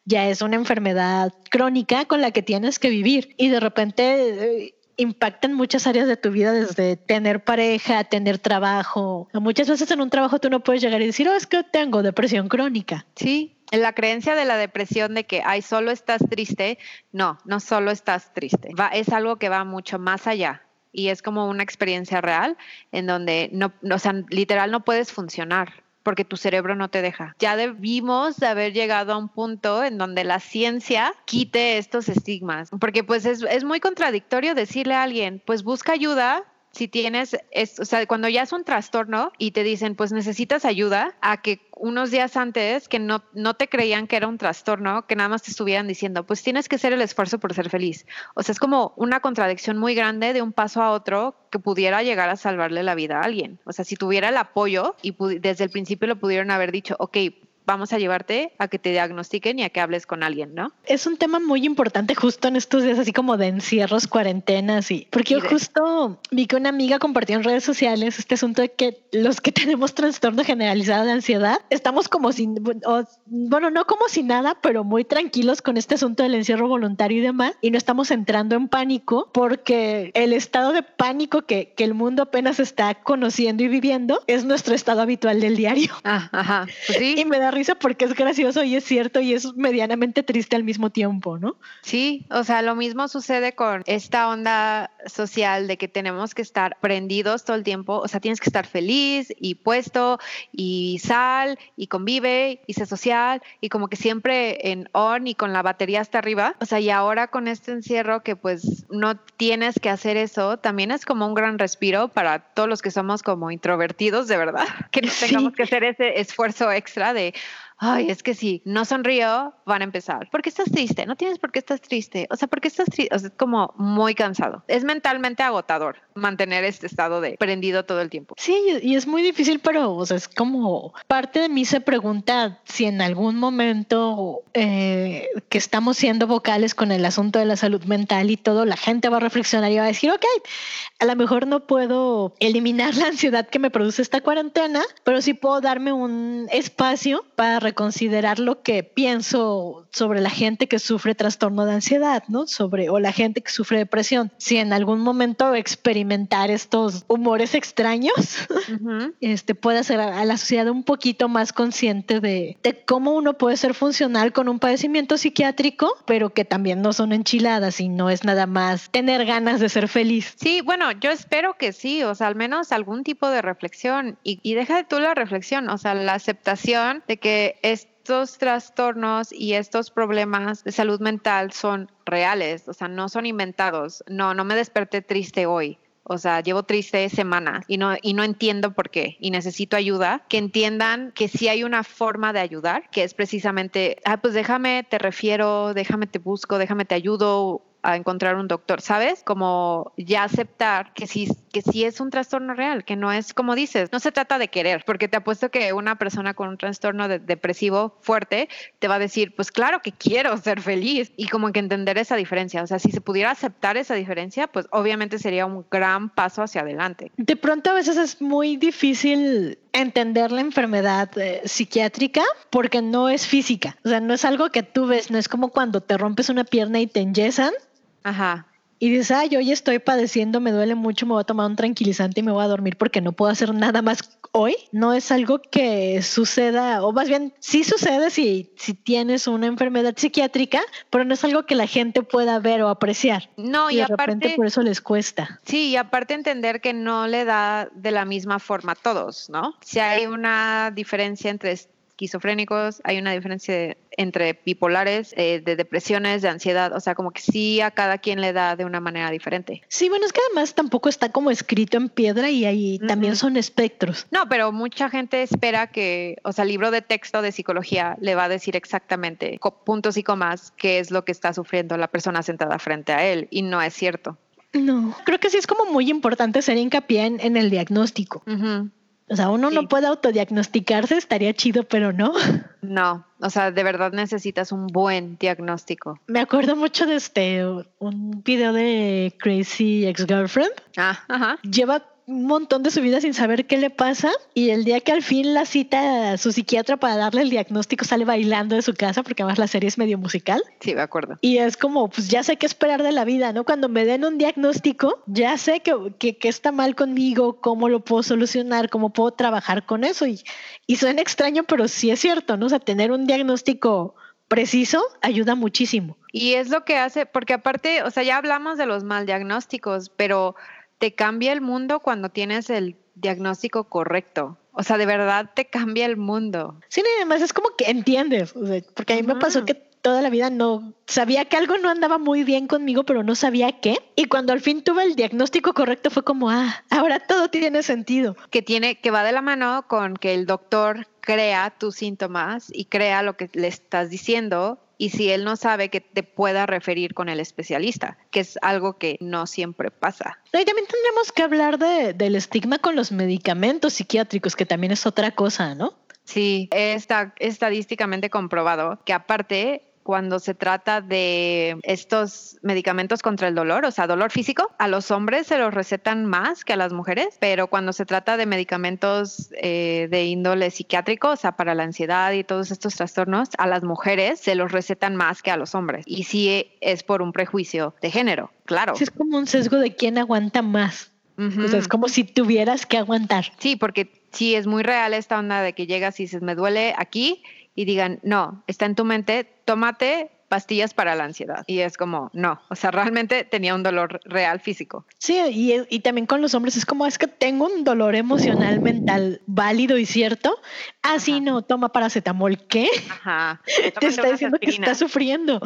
ya es una enfermedad crónica con la que tienes que vivir y de repente eh, impactan muchas áreas de tu vida, desde tener pareja, tener trabajo. Muchas veces en un trabajo tú no puedes llegar y decir, oh, es que tengo depresión crónica. Sí, la creencia de la depresión de que, ay, solo estás triste, no, no solo estás triste, va, es algo que va mucho más allá y es como una experiencia real en donde no, o sea, literal no puedes funcionar porque tu cerebro no te deja. Ya debimos de haber llegado a un punto en donde la ciencia quite estos estigmas, porque pues es, es muy contradictorio decirle a alguien, pues busca ayuda, si tienes, o sea, cuando ya es un trastorno y te dicen, pues necesitas ayuda, a que unos días antes que no, no te creían que era un trastorno, que nada más te estuvieran diciendo, pues tienes que hacer el esfuerzo por ser feliz. O sea, es como una contradicción muy grande de un paso a otro que pudiera llegar a salvarle la vida a alguien. O sea, si tuviera el apoyo y desde el principio lo pudieron haber dicho, ok, vamos a llevarte a que te diagnostiquen y a que hables con alguien, ¿no? Es un tema muy importante justo en estos días así como de encierros, cuarentenas y porque yo justo vi que una amiga compartió en redes sociales este asunto de que los que tenemos trastorno generalizado de ansiedad estamos como sin, bueno, no como sin nada, pero muy tranquilos con este asunto del encierro voluntario y demás y no estamos entrando en pánico porque el estado de pánico que, que el mundo apenas está conociendo y viviendo es nuestro estado habitual del diario. Ah, ajá. Pues sí. Y me da risa porque es gracioso y es cierto y es medianamente triste al mismo tiempo, ¿no? Sí, o sea, lo mismo sucede con esta onda social de que tenemos que estar prendidos todo el tiempo, o sea, tienes que estar feliz y puesto y sal y convive y sé social y como que siempre en on y con la batería hasta arriba, o sea, y ahora con este encierro que pues no tienes que hacer eso, también es como un gran respiro para todos los que somos como introvertidos, de verdad, que no tengamos que hacer ese esfuerzo extra de ay, es que si no sonrío, van a empezar. ¿Por qué estás triste? No tienes por qué estás triste. O sea, ¿por qué estás triste? O sea, es como muy cansado. Es mentalmente agotador mantener este estado de prendido todo el tiempo. Sí, y es muy difícil, pero o sea, es como parte de mí se pregunta si en algún momento eh, que estamos siendo vocales con el asunto de la salud mental y todo, la gente va a reflexionar y va a decir, ok, a lo mejor no puedo eliminar la ansiedad que me produce esta cuarentena, pero sí puedo darme un espacio para reconsiderar lo que pienso sobre la gente que sufre trastorno de ansiedad, ¿no? Sobre, o la gente que sufre depresión. Si en algún momento experimentar estos humores extraños, este, puede hacer a la sociedad un poquito más consciente de, de cómo uno puede ser funcional con un padecimiento psiquiátrico, pero que también no son enchiladas y no es nada más tener ganas de ser feliz. Sí, bueno, yo espero que sí, o sea, al menos algún tipo de reflexión y, deja de tú la reflexión, o sea, la aceptación de que estos trastornos y estos problemas de salud mental son reales, o sea, no son inventados. No, no me desperté triste hoy. O sea, llevo triste semanas y no, y no entiendo por qué y necesito ayuda, que entiendan que sí hay una forma de ayudar, que es precisamente, ah, pues déjame, te refiero, déjame, te busco, déjame, te ayudo a encontrar un doctor, ¿sabes? Como ya aceptar que sí, que sí es un trastorno real, que no es como dices, no se trata de querer, porque te apuesto que una persona con un trastorno depresivo fuerte te va a decir, pues claro que quiero ser feliz y como que entender esa diferencia, o sea, si se pudiera aceptar esa diferencia, pues obviamente sería un gran paso hacia adelante. De pronto a veces es muy difícil entender la enfermedad eh, psiquiátrica porque no es física, o sea, no es algo que tú ves, no es como cuando te rompes una pierna y te enyesan Ajá. Y dices, ay, hoy estoy padeciendo, me duele mucho, me voy a tomar un tranquilizante y me voy a dormir porque no puedo hacer nada más hoy. No es algo que suceda, o más bien sí sucede si, si tienes una enfermedad psiquiátrica, pero no es algo que la gente pueda ver o apreciar. No, y, de aparte, repente por eso les cuesta. Sí, y aparte entender que no le da de la misma forma a todos, ¿no? Si hay una diferencia entre esquizofrénicos, hay una diferencia entre bipolares, eh, de depresiones, de ansiedad, o sea, como que sí a cada quien le da de una manera diferente. Sí, bueno, es que además tampoco está como escrito en piedra y ahí también son espectros. No, pero mucha gente espera que, o sea, el libro de texto de psicología le va a decir exactamente puntos y comas qué es lo que está sufriendo la persona sentada frente a él y no es cierto. No, creo que sí es como muy importante hacer hincapié en, el diagnóstico. O sea, uno no puede autodiagnosticarse, estaría chido, pero no. No, o sea, de verdad necesitas un buen diagnóstico. Me acuerdo mucho de este, un video de Crazy Ex-Girlfriend. Ah, ajá. Lleva un montón de su vida sin saber qué le pasa y el día que al fin la cita a su psiquiatra para darle el diagnóstico sale bailando de su casa porque además la serie es medio musical. Sí, me acuerdo. Y es como, pues ya sé qué esperar de la vida, ¿no? Cuando me den un diagnóstico, ya sé que, que, está mal conmigo, cómo lo puedo solucionar, cómo puedo trabajar con eso. Y, y suena extraño, pero sí es cierto, ¿no? O sea, tener un diagnóstico preciso ayuda muchísimo. Y es lo que hace, porque aparte, o sea, ya hablamos de los mal diagnósticos, pero te cambia el mundo cuando tienes el diagnóstico correcto. O sea, de verdad te cambia el mundo. Sí, además es como que entiendes, porque a mí me pasó que toda la vida no sabía que algo no andaba muy bien conmigo, pero no sabía qué. Y cuando al fin tuve el diagnóstico correcto fue como, ah, ahora todo tiene sentido. Que tiene, que va de la mano con que el doctor crea tus síntomas y crea lo que le estás diciendo y si él no sabe que te pueda referir con el especialista, que es algo que no siempre pasa. Y también tendríamos que hablar de, del estigma con los medicamentos psiquiátricos, que también es otra cosa, ¿no? Sí, está estadísticamente comprobado que aparte cuando se trata de estos medicamentos contra el dolor, o sea, dolor físico, a los hombres se los recetan más que a las mujeres, pero cuando se trata de medicamentos eh, de índole psiquiátrico, o sea, para la ansiedad y todos estos trastornos, a las mujeres se los recetan más que a los hombres. Y sí es por un prejuicio de género, claro. Es como un sesgo de quién aguanta más. O sea, es como si tuvieras que aguantar. Sí, porque sí es muy real esta onda de que llegas y dices, me duele aquí y digan, no, está en tu mente, tómate pastillas para la ansiedad. Y es como, no, o sea, realmente tenía un dolor real físico. Sí, y, y también con los hombres es como, es que tengo un dolor emocional mental válido y cierto. Así ah, no, toma paracetamol, ¿qué? Ajá. Te está diciendo que está sufriendo.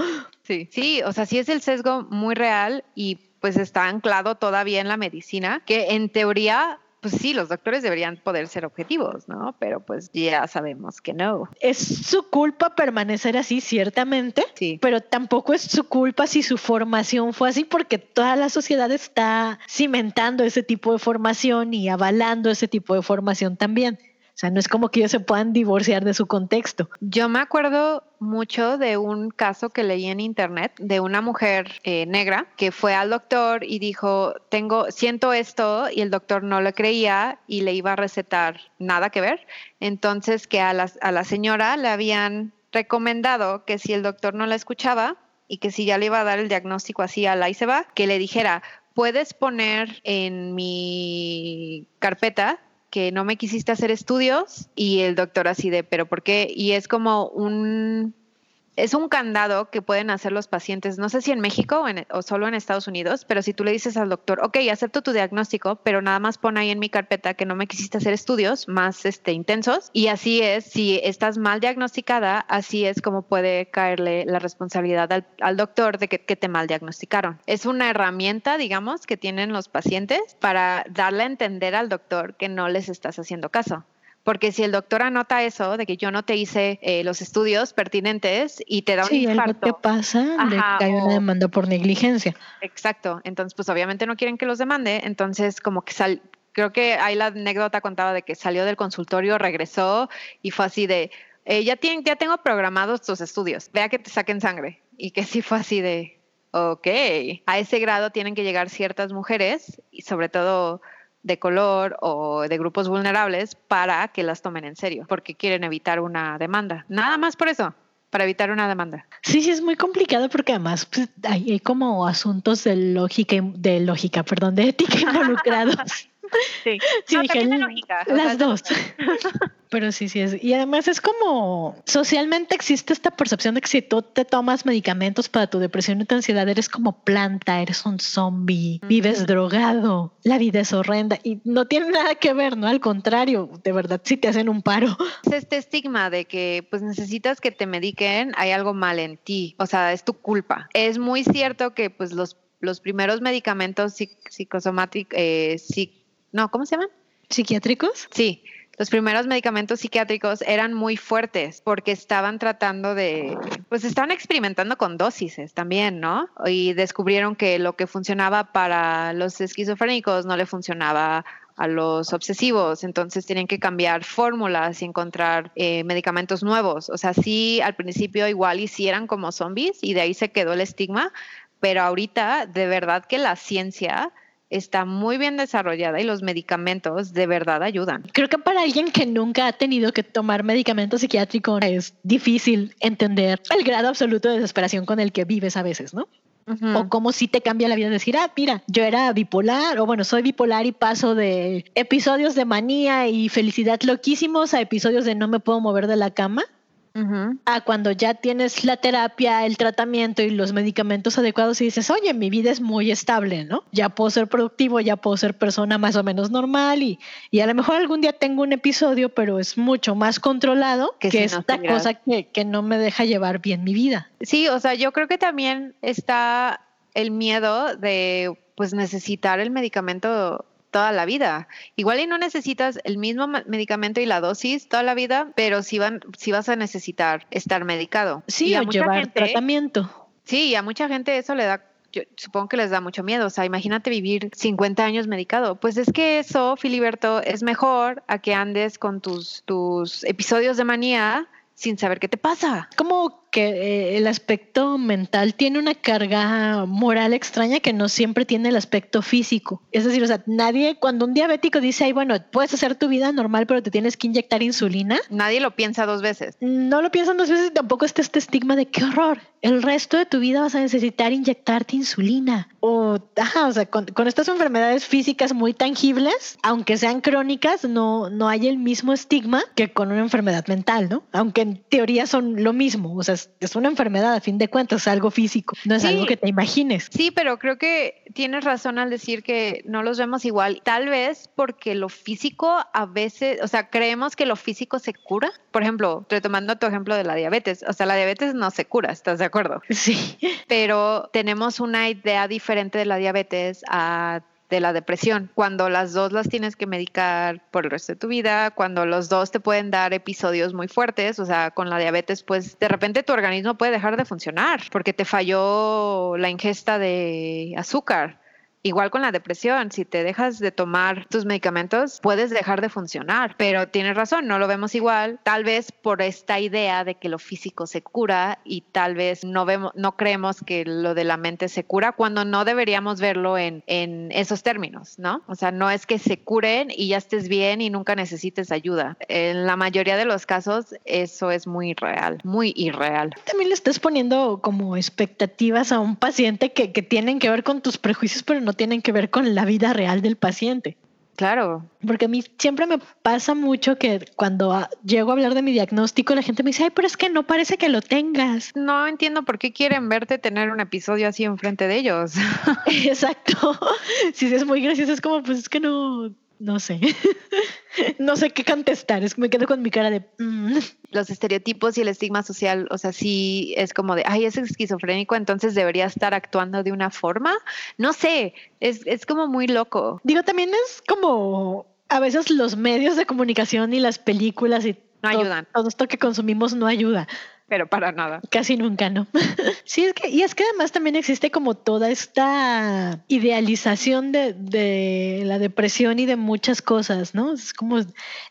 Sí, sí, o sea, sí es el sesgo muy real y pues está anclado todavía en la medicina, que en teoría pues sí, los doctores deberían poder ser objetivos, ¿no? Pero pues ya sabemos que no. Es su culpa permanecer así, ciertamente, sí. pero tampoco es su culpa si su formación fue así, porque toda la sociedad está cimentando ese tipo de formación y avalando ese tipo de formación también. Sea, no es como que ellos se puedan divorciar de su contexto. Yo me acuerdo mucho de un caso que leí en internet de una mujer eh, negra que fue al doctor y dijo, tengo, siento esto y el doctor no le creía y le iba a recetar nada que ver. Entonces que a la, a la señora le habían recomendado que si el doctor no la escuchaba y que si ya le iba a dar el diagnóstico así a la y se va, que le dijera, puedes poner en mi carpeta que no me quisiste hacer estudios y el doctor así de, pero ¿por qué? Y es como un es un candado que pueden hacer los pacientes, no sé si en México o, solo en Estados Unidos, pero si tú le dices al doctor, ok, acepto tu diagnóstico, pero nada más pon ahí en mi carpeta que no me quisiste hacer estudios más este, intensos. Y así es, si estás mal diagnosticada, así es como puede caerle la responsabilidad al, doctor de que, que, te mal diagnosticaron. Es una herramienta, digamos, que tienen los pacientes para darle a entender al doctor que no les estás haciendo caso. Porque si el doctor anota eso, de que yo no te hice eh, los estudios pertinentes y te da un infarto. ¿qué pasa? le cae una demanda por negligencia. Exacto. Entonces, pues obviamente no quieren que los demande. Entonces, como que sal, creo que ahí la anécdota contaba de que salió del consultorio, regresó y fue así de, eh, ya, tienen, ya tengo programados tus estudios, vea que te saquen sangre. Y que sí fue así de, ok, a ese grado tienen que llegar ciertas mujeres y sobre todo de color o de grupos vulnerables para que las tomen en serio, porque quieren evitar una demanda. Nada más por eso, para evitar una demanda. Sí, sí, es muy complicado porque además pues, hay, como asuntos de lógica, de lógica, perdón, de ética involucrados. Sí, las dos. Pero sí, sí es. Y además es como socialmente existe esta percepción de que si tú te tomas medicamentos para tu depresión y tu ansiedad, eres como planta, eres un zombie, vives drogado, la vida es horrenda y no tiene nada que ver, ¿no? Al contrario, de verdad, si te hacen un paro. Es este estigma de que pues necesitas que te mediquen, hay algo mal en ti, o sea, es tu culpa. Es muy cierto que pues los, los primeros medicamentos psicosomáticos, eh, no, ¿cómo se llaman? ¿Psiquiátricos? Sí. Los primeros medicamentos psiquiátricos eran muy fuertes porque estaban tratando de, pues estaban experimentando con dosis también, ¿no? Y descubrieron que lo que funcionaba para los esquizofrénicos no le funcionaba a los obsesivos, entonces tienen que cambiar fórmulas y encontrar eh, medicamentos nuevos. O sea, sí, al principio igual hicieran como zombies y de ahí se quedó el estigma, pero ahorita de verdad que la ciencia está muy bien desarrollada y los medicamentos de verdad ayudan. Creo que para alguien que nunca ha tenido que tomar medicamentos psiquiátricos es difícil entender el grado absoluto de desesperación con el que vives a veces, ¿no? O cómo si te cambia la vida decir, ah, mira, yo era bipolar, o bueno, soy bipolar y paso de episodios de manía y felicidad loquísimos a episodios de no me puedo mover de la cama a cuando ya tienes la terapia, el tratamiento y los medicamentos adecuados y dices, oye, mi vida es muy estable, ¿no? Ya puedo ser productivo, ya puedo ser persona más o menos normal y, y a lo mejor algún día tengo un episodio, pero es mucho más controlado que, esta cosa que, que no me deja llevar bien mi vida. Sí, o sea, yo creo que también está el miedo de pues necesitar el medicamento toda la vida. Igual y no necesitas el mismo medicamento y la dosis toda la vida, pero sí, van, sí vas a necesitar estar medicado. Sí, a llevar tratamiento. Sí, a mucha gente eso le da yo supongo que les da mucho miedo. O sea, imagínate vivir 50 años medicado. Pues es que eso, Filiberto, es mejor a que andes con tus, tus episodios de manía sin saber qué te pasa. Como que eh, el aspecto mental tiene una carga moral extraña que no siempre tiene el aspecto físico. Es decir, o sea, nadie, cuando un diabético dice, ay, bueno, puedes hacer tu vida normal, pero te tienes que inyectar insulina. Nadie lo piensa dos veces. No lo piensan dos veces y tampoco está este estigma de qué horror. El resto de tu vida vas a necesitar inyectarte insulina. o, ajá, o sea, con, estas enfermedades físicas muy tangibles, aunque sean crónicas, no, no hay el mismo estigma que con una enfermedad mental, ¿no? Aunque en teoría son lo mismo, o sea, es, una enfermedad a fin de cuentas, algo físico, no es algo que te imagines. Sí, pero creo que tienes razón al decir que no los vemos igual, tal vez porque lo físico a veces, o sea, creemos que lo físico se cura. Por ejemplo, retomando tu ejemplo de la diabetes, o sea, la diabetes no se cura, ¿estás de acuerdo? Sí. Pero tenemos una idea diferente de la diabetes a de la depresión, cuando las dos las tienes que medicar por el resto de tu vida, cuando los dos te pueden dar episodios muy fuertes, o sea, con la diabetes, pues de repente tu organismo puede dejar de funcionar porque te falló la ingesta de azúcar Igual con la depresión, si te dejas de tomar tus medicamentos, puedes dejar de funcionar, pero tienes razón, no lo vemos igual, tal vez por esta idea de que lo físico se cura y tal vez no vemos no creemos que lo de la mente se cura cuando no deberíamos verlo en, en esos términos, ¿no? O sea, no es que se curen y ya estés bien y nunca necesites ayuda. En la mayoría de los casos eso es muy real, muy irreal. También le estás poniendo como expectativas a un paciente que, que tienen que ver con tus prejuicios, pero no tienen que ver con la vida real del paciente. Claro. Porque a mí siempre me pasa mucho que cuando llego a hablar de mi diagnóstico, la gente me dice, ay, pero es que no parece que lo tengas. No entiendo por qué quieren verte tener un episodio así enfrente de ellos. Exacto. Si es muy gracioso, es como, pues es que no, no sé. no sé qué contestar. Es que me quedo con mi cara de. Mm". Los estereotipos y el estigma social, o sea, sí es como de, ay, es esquizofrénico, entonces debería estar actuando de una forma. No sé, es, es como muy loco. Digo, también es como a veces los medios de comunicación y las películas y no ayudan. Todo esto que consumimos no ayuda pero para nada. Casi nunca, ¿no? sí, es que, y es que además también existe como toda esta idealización de, de, la depresión y de muchas cosas, ¿no? Es como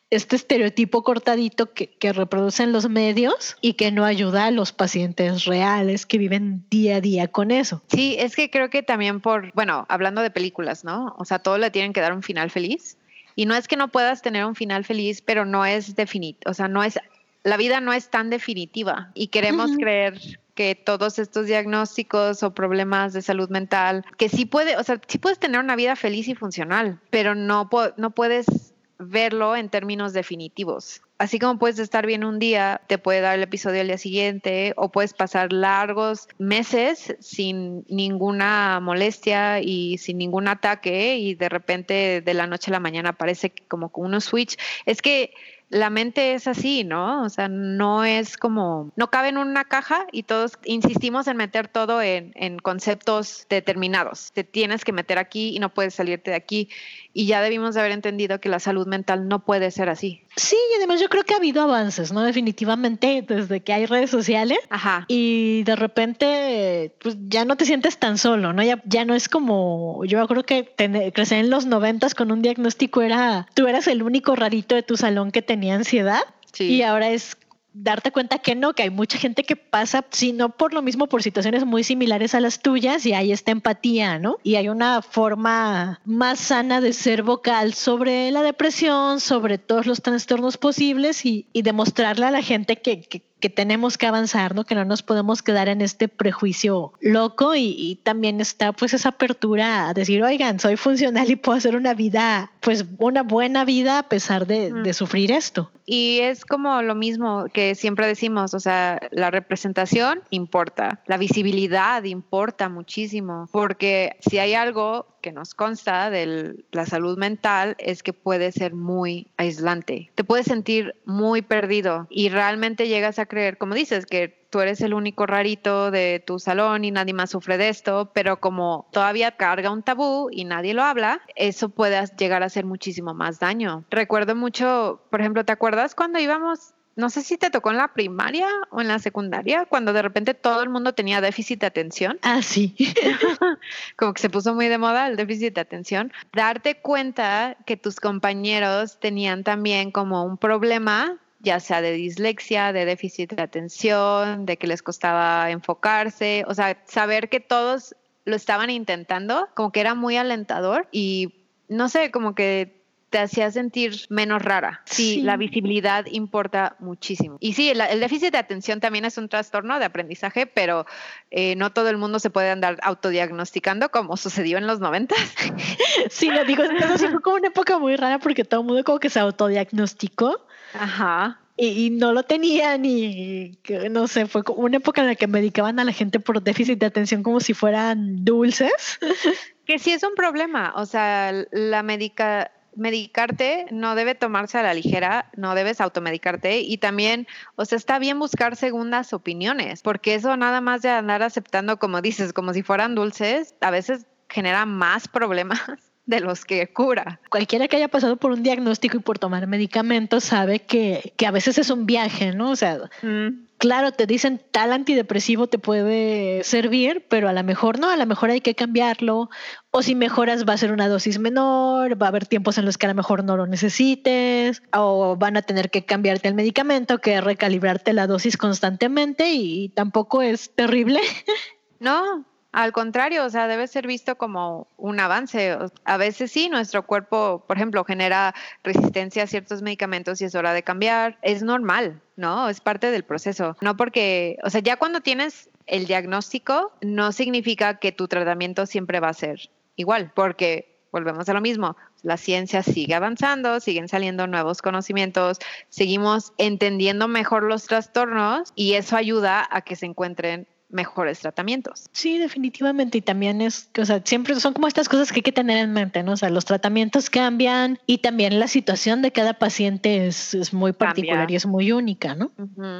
este estereotipo cortadito que, que reproducen los medios y que no ayuda a los pacientes reales que viven día a día con eso. Sí, es que creo que también por, bueno, hablando de películas, ¿no? O sea, todo le tienen que dar un final feliz. Y no es que no puedas tener un final feliz, pero no es definitivo, o sea, no es la vida no es tan definitiva y queremos creer que todos estos diagnósticos o problemas de salud mental, que sí puede, o sea, sí puedes tener una vida feliz y funcional, pero no, no puedes verlo en términos definitivos. Así como puedes estar bien un día, te puede dar el episodio al día siguiente o puedes pasar largos meses sin ninguna molestia y sin ningún ataque y de repente de la noche a la mañana aparece como uno switch. Es que la mente es así, ¿no? O sea, no es como, no cabe en una caja y todos insistimos en meter todo en, en, conceptos determinados. Te tienes que meter aquí y no puedes salirte de aquí. Y ya debimos de haber entendido que la salud mental no puede ser así. Sí, y además yo creo que ha habido avances, ¿no? Definitivamente desde que hay redes sociales. Ajá. Y de repente, pues ya no te sientes tan solo, ¿no? Ya, ya no es como, yo creo que crecer en los noventas con un diagnóstico era, tú eras el único rarito de tu salón que tenía ansiedad. Sí. Y ahora es darte cuenta que no, que hay mucha gente que pasa, si no por lo mismo, por situaciones muy similares a las tuyas y hay esta empatía, ¿no? Y hay una forma más sana de ser vocal sobre la depresión, sobre todos los trastornos posibles y, demostrarle a la gente que, que tenemos que avanzar, ¿no? Que no nos podemos quedar en este prejuicio loco y, también está pues esa apertura a decir, oigan, soy funcional y puedo hacer una vida, pues una buena vida a pesar de, de sufrir esto. Y es como lo mismo que siempre decimos, o sea, la representación importa, la visibilidad importa muchísimo, porque si hay algo que nos consta de la salud mental es que puede ser muy aislante. Te puedes sentir muy perdido y realmente llegas a creer, como dices, que tú eres el único rarito de tu salón y nadie más sufre de esto, pero como todavía carga un tabú y nadie lo habla, eso puede llegar a hacer muchísimo más daño. Recuerdo mucho, por ejemplo, ¿te acuerdas cuando íbamos no sé si te tocó en la primaria o en la secundaria, cuando de repente todo el mundo tenía déficit de atención. Ah, sí. Como que se puso muy de moda el déficit de atención. Darte cuenta que tus compañeros tenían también como un problema ya sea de dislexia, de déficit de atención, de que les costaba enfocarse, o sea, saber que todos lo estaban intentando, como que era muy alentador y no sé, como que te hacía sentir menos rara. Sí, la visibilidad importa muchísimo. Y sí, el, déficit de atención también es un trastorno de aprendizaje, pero eh, no todo el mundo se puede andar autodiagnosticando como sucedió en los noventas. Sí, lo digo, entonces fue como una época muy rara porque todo el mundo como que se autodiagnosticó. Ajá. Y, no lo tenían y no sé, fue una época en la que medicaban a la gente por déficit de atención como si fueran dulces. Que sí es un problema, o sea, la medica, medicarte no debe tomarse a la ligera, no debes automedicarte y también, o sea, está bien buscar segundas opiniones, porque eso nada más de andar aceptando, como dices, como si fueran dulces, a veces genera más problemas de los que cura. Cualquiera que haya pasado por un diagnóstico y por tomar medicamentos sabe que, a veces es un viaje, ¿no? O sea, mm. claro, te dicen tal antidepresivo te puede servir, pero a lo mejor no, a lo mejor hay que cambiarlo. O si mejoras va a ser una dosis menor, va a haber tiempos en los que a lo mejor no lo necesites, o van a tener que cambiarte el medicamento, que recalibrarte la dosis constantemente y tampoco es terrible. No, al contrario, o sea, debe ser visto como un avance. A veces sí, nuestro cuerpo, por ejemplo, genera resistencia a ciertos medicamentos y es hora de cambiar. Es normal, ¿no? Es parte del proceso. No porque, o sea, ya cuando tienes el diagnóstico, no significa que tu tratamiento siempre va a ser igual, porque volvemos a lo mismo. La ciencia sigue avanzando, siguen saliendo nuevos conocimientos, seguimos entendiendo mejor los trastornos y eso ayuda a que se encuentren mejores tratamientos. Sí, definitivamente. Y también es, o sea, siempre son como estas cosas que hay que tener en mente, ¿no? O sea, los tratamientos cambian y también la situación de cada paciente es, es muy particular y es muy única, ¿no?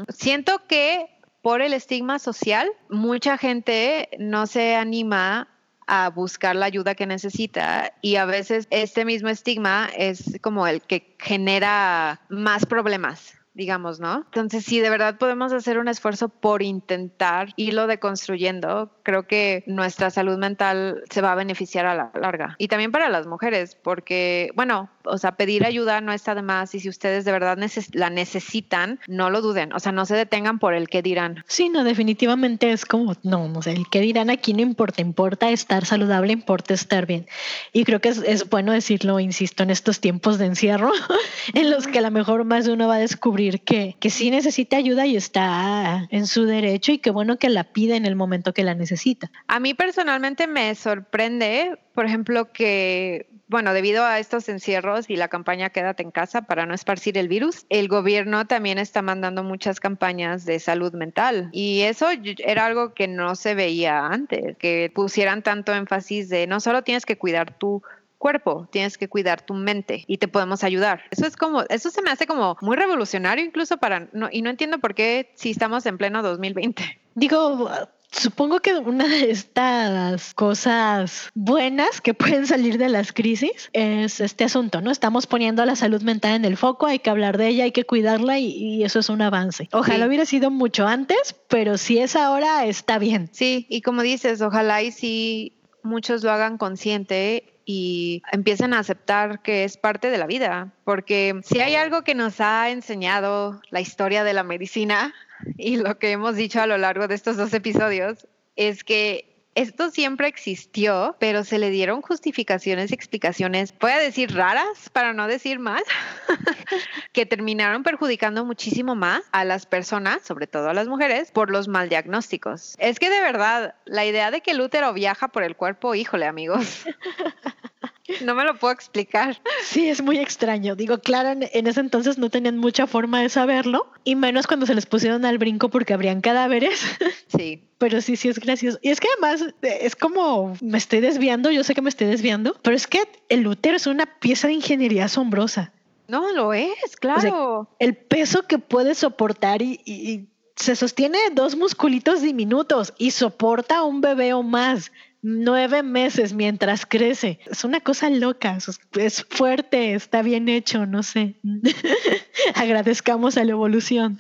Siento que por el estigma social, mucha gente no se anima a buscar la ayuda que necesita y a veces este mismo estigma es como el que genera más problemas digamos, ¿no? Entonces, si de verdad podemos hacer un esfuerzo por intentar irlo deconstruyendo, creo que nuestra salud mental se va a beneficiar a la larga. Y también para las mujeres, porque, bueno, o sea, pedir ayuda no está de más y si ustedes de verdad la necesitan, no lo duden, o sea, no se detengan por el que dirán. Sí, no, definitivamente es como, no, no sé, el que dirán aquí no importa, importa estar saludable, importa estar bien. Y creo que es, es bueno decirlo, insisto, en estos tiempos de encierro, en los que a lo mejor más uno va a descubrir que, que sí necesita ayuda y está en su derecho y qué bueno que la pide en el momento que la necesita. A mí personalmente me sorprende, por ejemplo, que bueno, debido a estos encierros y la campaña Quédate en casa para no esparcir el virus, el gobierno también está mandando muchas campañas de salud mental. Y eso era algo que no se veía antes, que pusieran tanto énfasis de no solo tienes que cuidar tu cuerpo, tienes que cuidar tu mente y te podemos ayudar. Eso es como, eso se me hace como muy revolucionario incluso para, no, y no entiendo por qué si estamos en pleno 2020. Digo, Supongo que una de estas cosas buenas que pueden salir de las crisis es este asunto, ¿no? Estamos poniendo a la salud mental en el foco, hay que hablar de ella, hay que cuidarla y, eso es un avance. Ojalá hubiera sido mucho antes, pero si es ahora, está bien. Sí, y como dices, ojalá y si muchos lo hagan consciente y empiecen a aceptar que es parte de la vida, porque si hay algo que nos ha enseñado la historia de la medicina y lo que hemos dicho a lo largo de estos dos episodios es que esto siempre existió, pero se le dieron justificaciones y explicaciones, voy a decir raras, para no decir mal, que terminaron perjudicando muchísimo más a las personas, sobre todo a las mujeres, por los mal diagnósticos. Es que de verdad, la idea de que el útero viaja por el cuerpo, híjole amigos. No me lo puedo explicar. Sí, es muy extraño. Digo, claro, en, ese entonces no tenían mucha forma de saberlo, y menos cuando se les pusieron al brinco porque habrían cadáveres. Sí. Pero sí, sí es gracioso. Y es que además eh, es como, me estoy desviando, yo sé que me estoy desviando, pero es que el útero es una pieza de ingeniería asombrosa. No, lo es, claro. el peso que puede soportar y se sostiene dos musculitos diminutos y soporta un bebé o más nueve meses mientras crece. Es una cosa loca, es fuerte, está bien hecho, no sé. Agradezcamos a la evolución.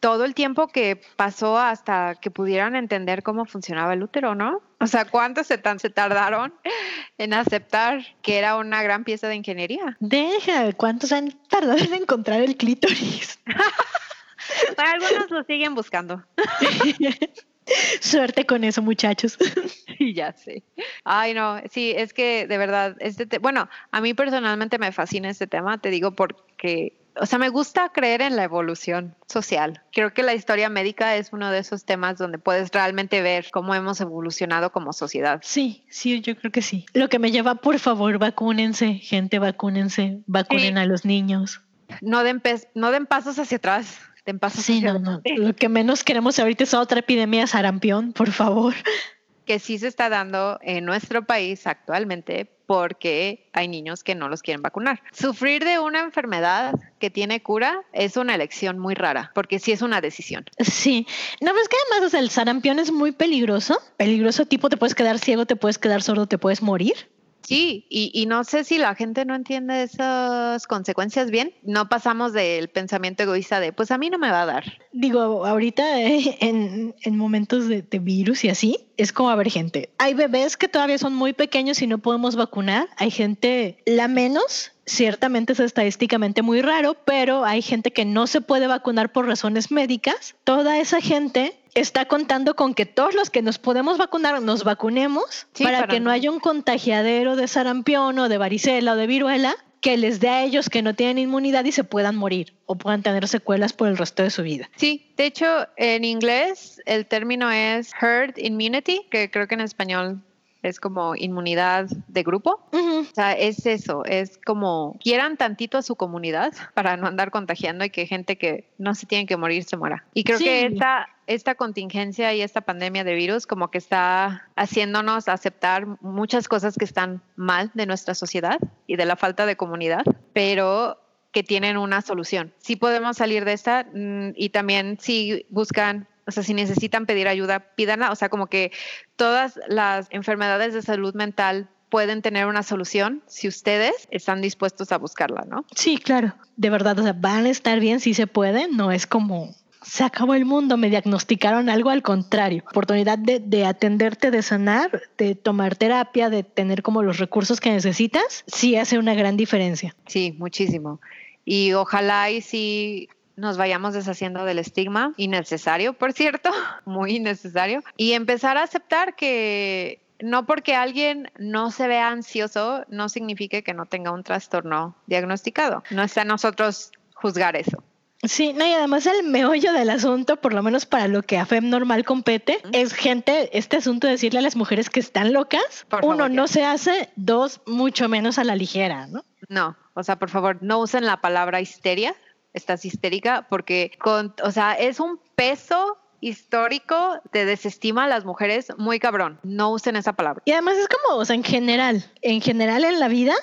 Todo el tiempo que pasó hasta que pudieran entender cómo funcionaba el útero, ¿no? O sea, ¿cuánto se, se tardaron en aceptar que era una gran pieza de ingeniería? Deja, ¿cuántos han tardado en encontrar el clítoris? Algunos lo siguen buscando. Suerte con eso, muchachos. Sí, ya sé. Ay, no, sí, es que de verdad, este bueno, a mí personalmente me fascina este tema, te digo porque o sea, me gusta creer en la evolución social. Creo que la historia médica es uno de esos temas donde puedes realmente ver cómo hemos evolucionado como sociedad. Sí, sí, yo creo que sí. Lo que me lleva, por favor, vacúnense, gente, vacúnense, vacunen a los niños. No den, no den pasos hacia atrás. Den pasos sí, no, no. Lo que menos queremos ahorita es otra epidemia de sarampión, por favor que sí se está dando en nuestro país actualmente porque hay niños que no los quieren vacunar. Sufrir de una enfermedad que tiene cura es una elección muy rara, porque sí es una decisión. Sí, no, pues que además, el sarampión es muy peligroso, peligroso tipo, te puedes quedar ciego, te puedes quedar sordo, te puedes morir. Sí, y, no sé si la gente no entiende esas consecuencias bien. No pasamos del pensamiento egoísta de, pues a mí no me va a dar. Digo, ahorita eh, en, momentos de, de, virus y así, es como a ver gente. Hay bebés que todavía son muy pequeños y no podemos vacunar. Hay gente, la menos, ciertamente es estadísticamente muy raro, pero hay gente que no se puede vacunar por razones médicas. Toda esa gente está contando con que todos los que nos podemos vacunar nos vacunemos para, que no haya un contagiadero de sarampión o de varicela o de viruela que les dé a ellos que no tienen inmunidad y se puedan morir o puedan tener secuelas por el resto de su vida. Sí, de hecho en inglés el término es herd immunity, que creo que en español es como inmunidad de grupo. O sea, es eso, es como quieran tantito a su comunidad para no andar contagiando y que gente que no se tiene que morir se muera. Y creo que esta, esta contingencia y esta pandemia de virus como que está haciéndonos aceptar muchas cosas que están mal de nuestra sociedad y de la falta de comunidad, pero que tienen una solución. Sí podemos salir de esta mm, y también si buscan o sea, si necesitan pedir ayuda, pídanla. O sea, como que todas las enfermedades de salud mental pueden tener una solución si ustedes están dispuestos a buscarla, ¿no? Sí, claro. De verdad, o sea, van a estar bien si se pueden. No es como se acabó el mundo, me diagnosticaron algo al contrario. Oportunidad de, de, atenderte, de sanar, de tomar terapia, de tener como los recursos que necesitas, sí hace una gran diferencia. Sí, muchísimo. Y ojalá y si nos vayamos deshaciendo del estigma, innecesario, por cierto, muy innecesario, y empezar a aceptar que no porque alguien no se vea ansioso, no significa que no tenga un trastorno diagnosticado. No está a nosotros juzgar eso. Sí, no, y además el meollo del asunto, por lo menos para lo que a FEM normal compete, es gente, este asunto de decirle a las mujeres que están locas, uno, no se hace, dos, mucho menos a la ligera, ¿no? No, o sea, por favor, no usen la palabra histeria, estás histérica, porque, con, o sea, es un peso histórico de desestima a las mujeres muy cabrón. No usen esa palabra. Y además es como, o sea, en general, en general en la vida,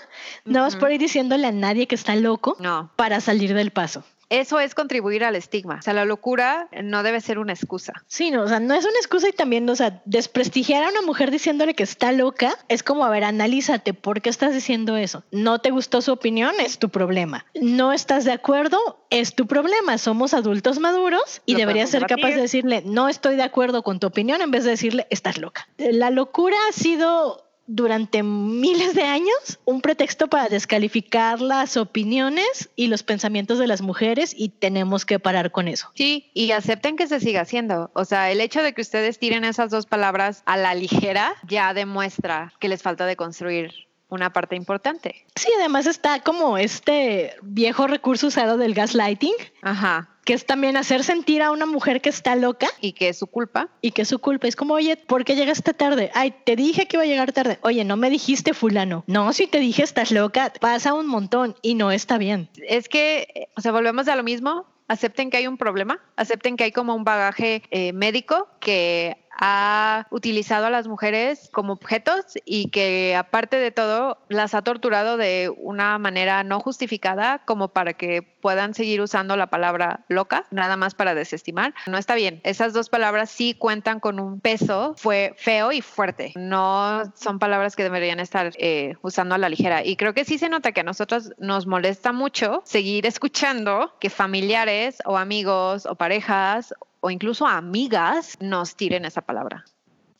no vas por ir diciéndole a nadie que está loco para salir del paso eso es contribuir al estigma. O sea, la locura no debe ser una excusa. Sí, no, o sea, no es una excusa y también, o sea, desprestigiar a una mujer diciéndole que está loca es como, a ver, analízate, ¿por qué estás diciendo eso? ¿No te gustó su opinión? Es tu problema. ¿No estás de acuerdo? Es tu problema. Somos adultos maduros y deberías ser capaz de decirle, no estoy de acuerdo con tu opinión en vez de decirle, estás loca. La locura ha sido durante miles de años un pretexto para descalificar las opiniones y los pensamientos de las mujeres y tenemos que parar con eso. Sí, y acepten que se siga haciendo. O sea, el hecho de que ustedes tiren esas dos palabras a la ligera ya demuestra que les falta de construir una parte importante. Sí, además está como este viejo recurso usado del gaslighting. Ajá que es también hacer sentir a una mujer que está loca. Y que es su culpa. Y que es su culpa. Es como, oye, ¿por qué llegaste tarde? Ay, te dije que iba a llegar tarde. Oye, no me dijiste fulano. No, si te dije estás loca, pasa un montón y no está bien. Es que, o sea, volvemos a lo mismo. Acepten que hay un problema, acepten que hay como un bagaje eh, médico que ha utilizado a las mujeres como objetos y que aparte de todo las ha torturado de una manera no justificada como para que puedan seguir usando la palabra loca, nada más para desestimar. No está bien. Esas dos palabras sí cuentan con un peso fue feo y fuerte. No son palabras que deberían estar eh, usando a la ligera. Y creo que sí se nota que a nosotros nos molesta mucho seguir escuchando que familiares o amigos o parejas o incluso amigas nos tiren esa palabra.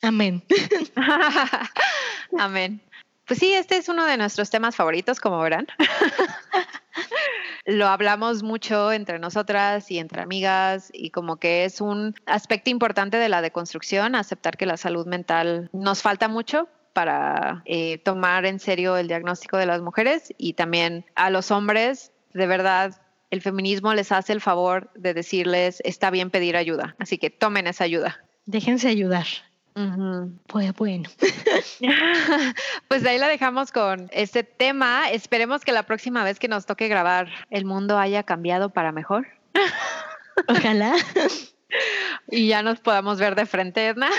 Amén. Amén. Pues sí, este es uno de nuestros temas favoritos, como verán. lo hablamos mucho entre nosotras y entre amigas y como que es un aspecto importante de la deconstrucción, aceptar que la salud mental nos falta mucho para eh, tomar en serio el diagnóstico de las mujeres y también a los hombres, de verdad, el feminismo les hace el favor de decirles, está bien pedir ayuda, así que tomen esa ayuda. Déjense ayudar. Pues bueno. pues ahí la dejamos con este tema. Esperemos que la próxima vez que nos toque grabar el mundo haya cambiado para mejor. Ojalá. y ya nos podamos ver de frente, Edna.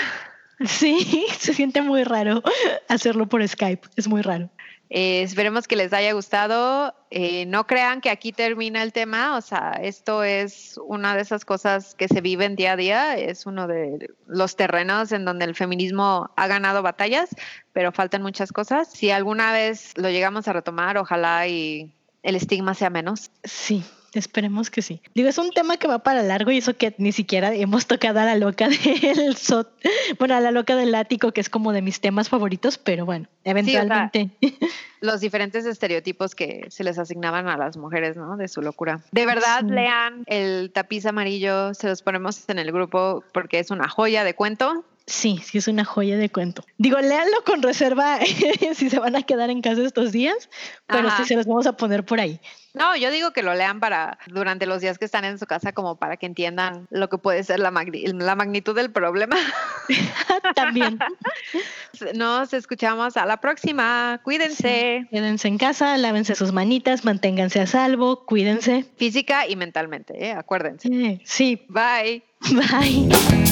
Sí, se siente muy raro hacerlo por Skype. Es muy raro. Eh, esperemos que les haya gustado. Eh, no crean que aquí termina el tema, o sea, esto es una de esas cosas que se viven día a día, es uno de los terrenos en donde el feminismo ha ganado batallas, pero faltan muchas cosas. Si alguna vez lo llegamos a retomar, ojalá y el estigma sea menos. Sí, Esperemos que sí. Digo, es un tema que va para largo y eso que ni siquiera hemos tocado a la loca del SOT, bueno, a la loca del ático, que es como de mis temas favoritos, pero bueno, eventualmente. los diferentes estereotipos que se les asignaban a las mujeres, ¿no? De su locura. De verdad, lean el tapiz amarillo, se los ponemos en el grupo porque es una joya de cuento. Sí, sí es una joya de cuento. Digo, léanlo con reserva si se van a quedar en casa estos días, pero sí se los vamos a poner por ahí. No, yo digo que lo lean para durante los días que están en su casa como para que entiendan lo que puede ser la, la magnitud del problema. También. Nos escuchamos a la próxima. Cuídense. Quédense en casa, lávense sus manitas, manténganse a salvo, cuídense. Física y mentalmente, ¿eh? acuérdense. Sí. Bye. Bye.